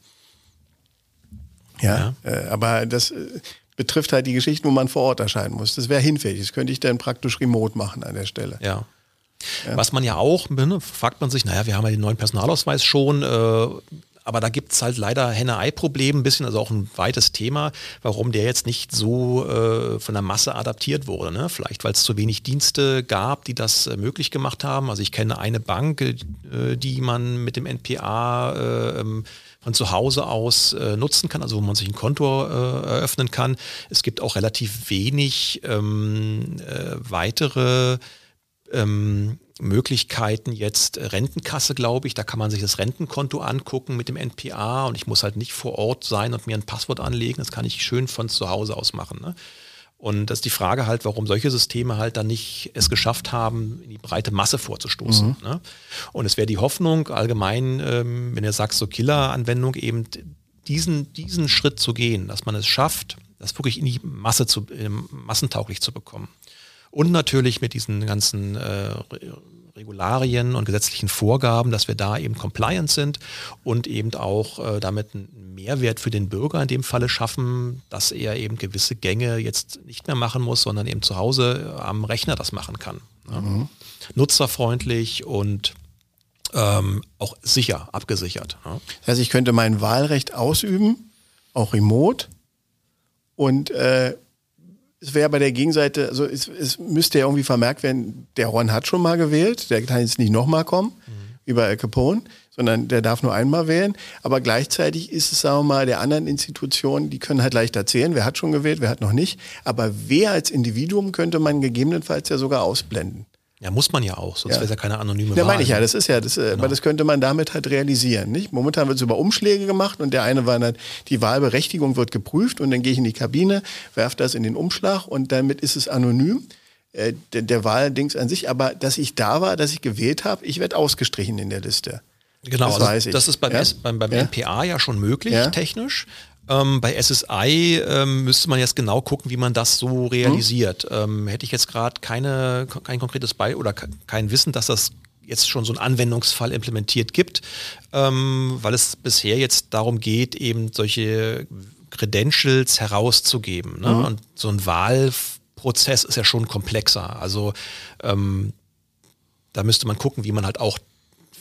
Ja, ja. Äh, aber das äh, betrifft halt die Geschichten, wo man vor Ort erscheinen muss. Das wäre hinfällig. Das könnte ich dann praktisch remote machen an der Stelle. Ja. ja. Was man ja auch, ne, fragt man sich, naja, wir haben ja den neuen Personalausweis schon, äh, aber da gibt es halt leider Henne-Ei-Problem ein bisschen, also auch ein weites Thema, warum der jetzt nicht so äh, von der Masse adaptiert wurde. Ne? Vielleicht, weil es zu wenig Dienste gab, die das äh, möglich gemacht haben. Also ich kenne eine Bank, äh, die man mit dem NPA äh, ähm, von zu Hause aus äh, nutzen kann, also wo man sich ein Konto äh, eröffnen kann. Es gibt auch relativ wenig ähm, weitere ähm, Möglichkeiten jetzt äh, Rentenkasse, glaube ich, da kann man sich das Rentenkonto angucken mit dem NPA und ich muss halt nicht vor Ort sein und mir ein Passwort anlegen, das kann ich schön von zu Hause aus machen. Ne? Und das ist die Frage halt, warum solche Systeme halt dann nicht es geschafft haben, in die breite Masse vorzustoßen. Mhm. Ne? Und es wäre die Hoffnung allgemein, ähm, wenn ihr sagt, so Killer-Anwendung eben diesen, diesen Schritt zu gehen, dass man es schafft, das wirklich in die Masse zu, äh, massentauglich zu bekommen. Und natürlich mit diesen ganzen äh, Regularien und gesetzlichen Vorgaben, dass wir da eben compliant sind und eben auch äh, damit einen Mehrwert für den Bürger in dem Falle schaffen, dass er eben gewisse Gänge jetzt nicht mehr machen muss, sondern eben zu Hause am Rechner das machen kann. Ne? Mhm. Nutzerfreundlich und ähm, auch sicher, abgesichert. Ne? Das heißt, ich könnte mein Wahlrecht ausüben, auch remote und äh, es wäre bei der Gegenseite, also es, es, müsste ja irgendwie vermerkt werden, der Ron hat schon mal gewählt, der kann jetzt nicht nochmal kommen, mhm. wie bei Al Capone, sondern der darf nur einmal wählen. Aber gleichzeitig ist es, sagen wir mal, der anderen Institutionen, die können halt leicht erzählen, wer hat schon gewählt, wer hat noch nicht. Aber wer als Individuum könnte man gegebenenfalls ja sogar ausblenden. Ja, muss man ja auch, sonst ja. wäre es ja keine anonyme Ja, meine ich ja, das ist ja, das, äh, genau. aber das könnte man damit halt realisieren. Nicht? Momentan wird es über Umschläge gemacht und der eine war dann, die Wahlberechtigung wird geprüft und dann gehe ich in die Kabine, werfe das in den Umschlag und damit ist es anonym. Äh, der, der Wahldings an sich, aber dass ich da war, dass ich gewählt habe, ich werde ausgestrichen in der Liste. Genau, das, also weiß ich. das ist beim, ja? S, beim, beim ja? NPA ja schon möglich, technisch. Ähm, bei SSI ähm, müsste man jetzt genau gucken, wie man das so realisiert. Mhm. Ähm, hätte ich jetzt gerade keine, kein konkretes Bei oder kein Wissen, dass das jetzt schon so einen Anwendungsfall implementiert gibt, ähm, weil es bisher jetzt darum geht, eben solche Credentials herauszugeben. Ne? Mhm. Und so ein Wahlprozess ist ja schon komplexer. Also ähm, da müsste man gucken, wie man halt auch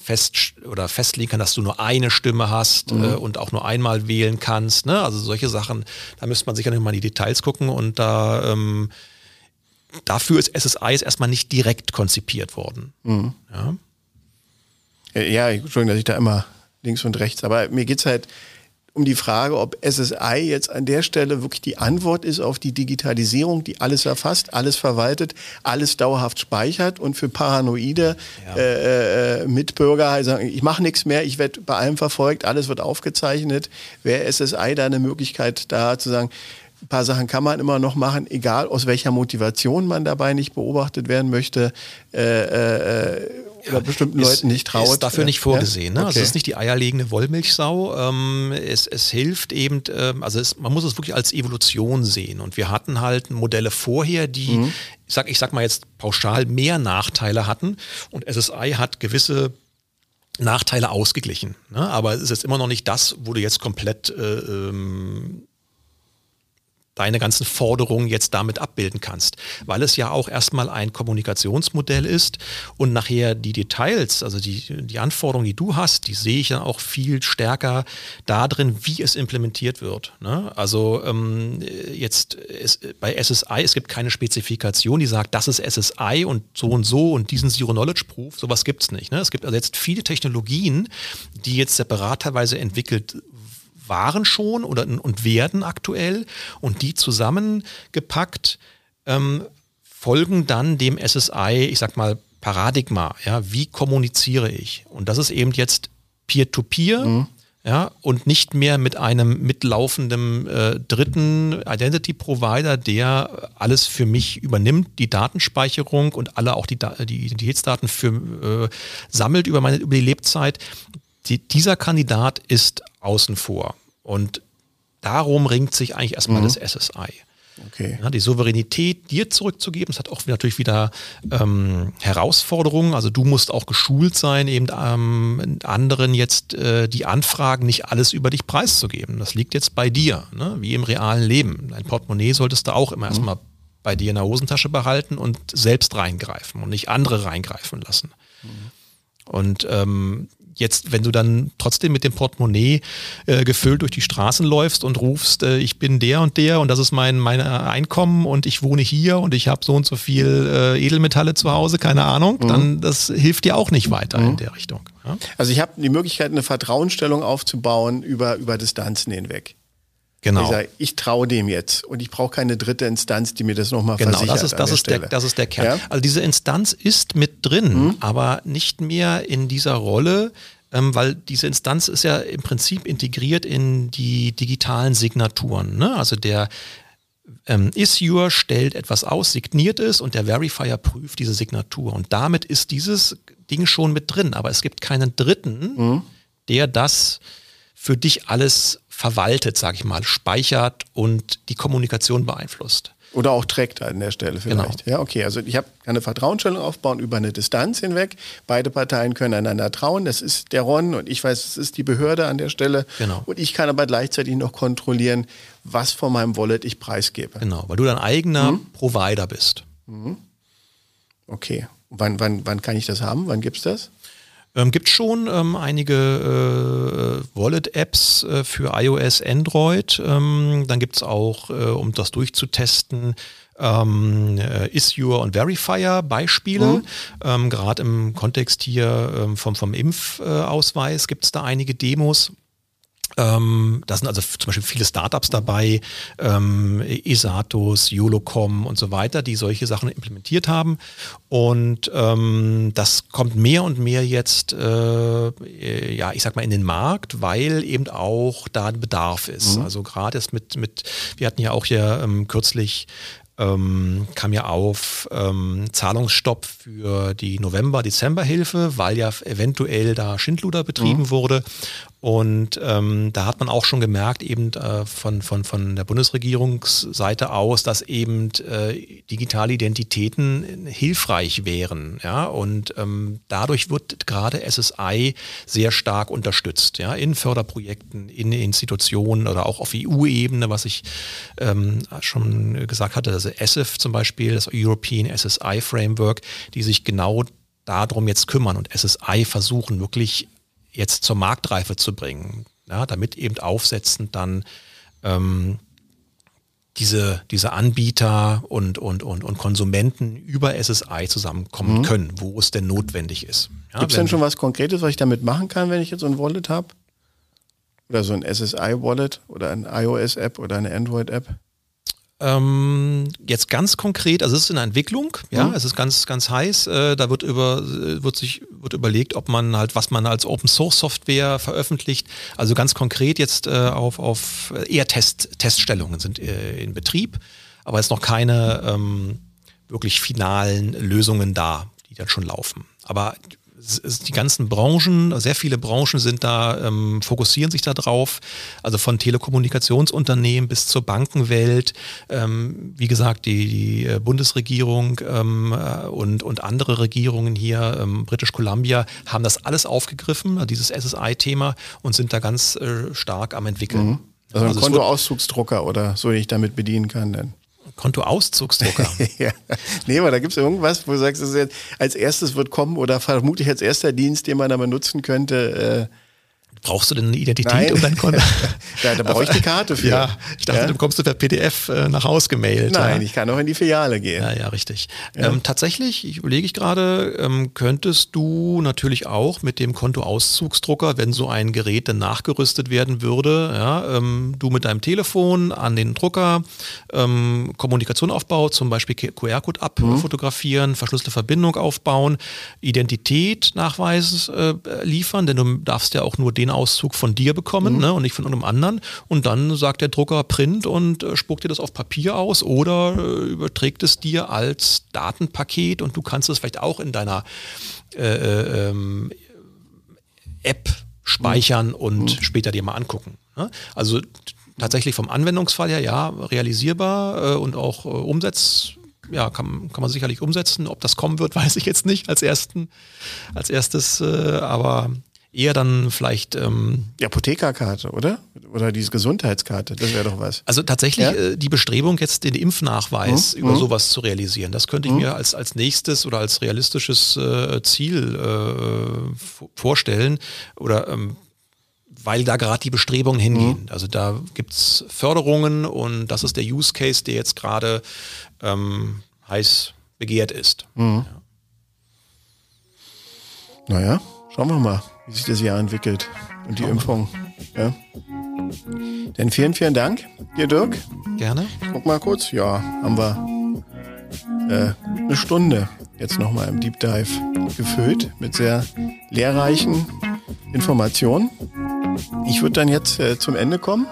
fest oder festlegen kann, dass du nur eine Stimme hast mhm. äh, und auch nur einmal wählen kannst. Ne? Also solche Sachen, da müsste man sicher noch mal in die Details gucken und da ähm, dafür ist SSI erstmal nicht direkt konzipiert worden. Mhm. Ja? ja, Entschuldigung, dass ich da immer links und rechts, aber mir geht es halt um die Frage, ob SSI jetzt an der Stelle wirklich die Antwort ist auf die Digitalisierung, die alles erfasst, alles verwaltet, alles dauerhaft speichert und für paranoide ja. äh, äh, Mitbürger halt sagen, ich mache nichts mehr, ich werde bei allem verfolgt, alles wird aufgezeichnet. Wäre SSI da eine Möglichkeit, da zu sagen, ein paar Sachen kann man immer noch machen, egal aus welcher Motivation man dabei nicht beobachtet werden möchte. Äh, äh, äh oder ja, bestimmten ist, Leuten nicht traut. Ist dafür nicht vorgesehen. Ja? Ne? Also es ist nicht die eierlegende Wollmilchsau. Ähm, es, es hilft eben, ähm, also es, man muss es wirklich als Evolution sehen. Und wir hatten halt Modelle vorher, die, mhm. ich, sag, ich sag mal jetzt pauschal, mehr Nachteile hatten. Und SSI hat gewisse Nachteile ausgeglichen. Ne? Aber es ist jetzt immer noch nicht das, wo du jetzt komplett äh, ähm, deine ganzen Forderungen jetzt damit abbilden kannst, weil es ja auch erstmal ein Kommunikationsmodell ist und nachher die Details, also die, die Anforderungen, die du hast, die sehe ich dann auch viel stärker da drin, wie es implementiert wird. Ne? Also ähm, jetzt es, bei SSI, es gibt keine Spezifikation, die sagt, das ist SSI und so und so und diesen Zero-Knowledge-Proof, sowas gibt es nicht. Ne? Es gibt also jetzt viele Technologien, die jetzt separat teilweise entwickelt waren schon oder, und werden aktuell und die zusammengepackt ähm, folgen dann dem SSI, ich sag mal, Paradigma, ja, wie kommuniziere ich? Und das ist eben jetzt Peer-to-Peer. Mhm. Ja, und nicht mehr mit einem mitlaufenden äh, dritten Identity Provider, der alles für mich übernimmt, die Datenspeicherung und alle auch die, die Identitätsdaten für, äh, sammelt über meine über die Lebzeit. Die, dieser Kandidat ist außen vor. Und darum ringt sich eigentlich erstmal mhm. das SSI. Okay. Ja, die Souveränität dir zurückzugeben, das hat auch natürlich wieder ähm, Herausforderungen. Also du musst auch geschult sein, eben ähm, anderen jetzt äh, die Anfragen nicht alles über dich preiszugeben. Das liegt jetzt bei dir, ne? wie im realen Leben. Dein Portemonnaie solltest du auch immer mhm. erstmal bei dir in der Hosentasche behalten und selbst reingreifen und nicht andere reingreifen lassen. Mhm. Und ähm, jetzt, wenn du dann trotzdem mit dem Portemonnaie äh, gefüllt durch die Straßen läufst und rufst, äh, ich bin der und der und das ist mein, mein Einkommen und ich wohne hier und ich habe so und so viel äh, Edelmetalle zu Hause, keine Ahnung, mhm. dann das hilft dir auch nicht weiter mhm. in der Richtung. Ja? Also ich habe die Möglichkeit, eine Vertrauensstellung aufzubauen über, über Distanzen hinweg. Genau. Ich, sage, ich traue dem jetzt und ich brauche keine dritte Instanz, die mir das nochmal genau, versichert. Genau, das ist, das, ist der, das ist der Kern. Ja? Also diese Instanz ist mit drin, mhm. aber nicht mehr in dieser Rolle, ähm, weil diese Instanz ist ja im Prinzip integriert in die digitalen Signaturen. Ne? Also der ähm, Issuer stellt etwas aus, signiert es und der Verifier prüft diese Signatur. Und damit ist dieses Ding schon mit drin. Aber es gibt keinen Dritten, mhm. der das für dich alles verwaltet, sage ich mal, speichert und die Kommunikation beeinflusst. Oder auch trägt an der Stelle vielleicht. Genau. Ja, okay. Also ich habe eine Vertrauensstellung aufbauen über eine Distanz hinweg. Beide Parteien können einander trauen. Das ist der RON und ich weiß, es ist die Behörde an der Stelle. Genau. Und ich kann aber gleichzeitig noch kontrollieren, was von meinem Wallet ich preisgebe. Genau, weil du dein eigener mhm. Provider bist. Mhm. Okay. Wann, wann, wann kann ich das haben? Wann gibt es das? Ähm, gibt schon ähm, einige äh, Wallet-Apps äh, für iOS, Android. Ähm, dann gibt es auch, äh, um das durchzutesten, ähm, äh, Issuer und Verifier Beispiele. Mhm. Ähm, Gerade im Kontext hier ähm, vom, vom Impfausweis gibt es da einige Demos. Ähm, da sind also zum Beispiel viele Startups dabei, ähm, Isatos, Yolocom und so weiter, die solche Sachen implementiert haben. Und ähm, das kommt mehr und mehr jetzt, äh, ja, ich sag mal, in den Markt, weil eben auch da ein Bedarf ist. Mhm. Also gerade jetzt mit, mit, wir hatten ja auch hier ähm, kürzlich ähm, kam ja auf ähm, Zahlungsstopp für die November-Dezember-Hilfe, weil ja eventuell da Schindluder betrieben mhm. wurde. Und ähm, da hat man auch schon gemerkt, eben äh, von, von, von der Bundesregierungsseite aus, dass eben äh, digitale Identitäten hilfreich wären. Ja? Und ähm, dadurch wird gerade SSI sehr stark unterstützt, ja? in Förderprojekten, in Institutionen oder auch auf EU-Ebene, was ich ähm, schon gesagt hatte, also ESIF zum Beispiel, das European SSI Framework, die sich genau darum jetzt kümmern und SSI versuchen wirklich jetzt zur Marktreife zu bringen, ja, damit eben aufsetzend dann ähm, diese, diese Anbieter und, und, und, und Konsumenten über SSI zusammenkommen mhm. können, wo es denn notwendig ist. Ja, Gibt es denn schon was Konkretes, was ich damit machen kann, wenn ich jetzt so ein Wallet habe? Oder so ein SSI-Wallet oder eine iOS-App oder eine Android-App? Ähm, jetzt ganz konkret, also es ist in der Entwicklung, ja, mhm. es ist ganz, ganz heiß. Äh, da wird über, wird sich, wird überlegt, ob man halt, was man als Open Source Software veröffentlicht. Also ganz konkret jetzt äh, auf, auf eher Test, Teststellungen sind äh, in Betrieb, aber es ist noch keine ähm, wirklich finalen Lösungen da, die dann schon laufen. Aber die ganzen Branchen, sehr viele Branchen sind da, ähm, fokussieren sich da drauf, also von Telekommunikationsunternehmen bis zur Bankenwelt. Ähm, wie gesagt, die, die äh, Bundesregierung ähm, äh, und, und andere Regierungen hier, ähm, British Columbia, haben das alles aufgegriffen, dieses SSI-Thema, und sind da ganz äh, stark am entwickeln. Mhm. Also ein also Kontoauszugsdrucker oder so, den ich damit bedienen kann dann. Kontoauszugsdrucker. (laughs) ja. Nee, aber da gibt es irgendwas, wo du sagst, als erstes wird kommen oder vermutlich als erster Dienst, den man mal nutzen könnte. Äh Brauchst du denn eine Identität Nein. um dein Konto? ja, (laughs) da brauche ich die Karte für. (laughs) Ja, ich dachte, ja? du kommst du per PDF äh, nach Haus gemailt. Nein, ja. ich kann auch in die Filiale gehen. Ja, ja, richtig. Ja. Ähm, tatsächlich, ich überlege ich gerade, ähm, könntest du natürlich auch mit dem Kontoauszugsdrucker, wenn so ein Gerät dann nachgerüstet werden würde, ja, ähm, du mit deinem Telefon an den Drucker ähm, Kommunikation aufbauen, zum Beispiel QR-Code abfotografieren, mhm. verschlüsselte Verbindung aufbauen, Identität nachweis äh, liefern, denn du darfst ja auch nur den Auszug von dir bekommen mhm. ne, und nicht von einem anderen. Und dann sagt der Drucker Print und äh, spuckt dir das auf Papier aus oder äh, überträgt es dir als Datenpaket und du kannst es vielleicht auch in deiner äh, äh ähm, App speichern mhm. und mhm. später dir mal angucken. Ne? Also tatsächlich vom Anwendungsfall her ja realisierbar äh, und auch äh, umsetz ja, kann, kann man sicherlich umsetzen. Ob das kommen wird, (laughs) weiß ich jetzt nicht als ersten, als erstes, äh, aber eher dann vielleicht. Ähm, die Apothekerkarte, oder? Oder diese Gesundheitskarte, das wäre doch was. Also tatsächlich ja? äh, die Bestrebung, jetzt den Impfnachweis mhm. über mhm. sowas zu realisieren, das könnte ich mhm. mir als, als nächstes oder als realistisches äh, Ziel äh, vorstellen. Oder ähm, weil da gerade die Bestrebungen hingehen. Mhm. Also da gibt es Förderungen und das ist der Use Case, der jetzt gerade ähm, heiß begehrt ist. Mhm. Ja. Naja, schauen wir mal wie sich das Jahr entwickelt und die Impfung. Ja. Denn vielen, vielen Dank dir, Dirk. Gerne. Guck mal kurz. Ja, haben wir äh, eine Stunde jetzt nochmal im Deep Dive gefüllt mit sehr lehrreichen Informationen. Ich würde dann jetzt äh, zum Ende kommen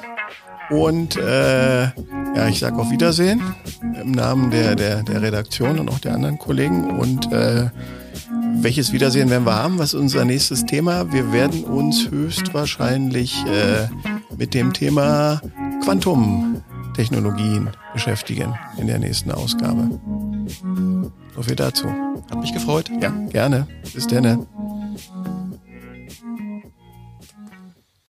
und äh, ja, ich sage auf Wiedersehen im Namen der, der, der Redaktion und auch der anderen Kollegen und äh, welches Wiedersehen werden wir haben? Was ist unser nächstes Thema? Wir werden uns höchstwahrscheinlich äh, mit dem Thema Quantumtechnologien beschäftigen in der nächsten Ausgabe. So viel dazu. Hat mich gefreut. Ja, gerne. Bis dann.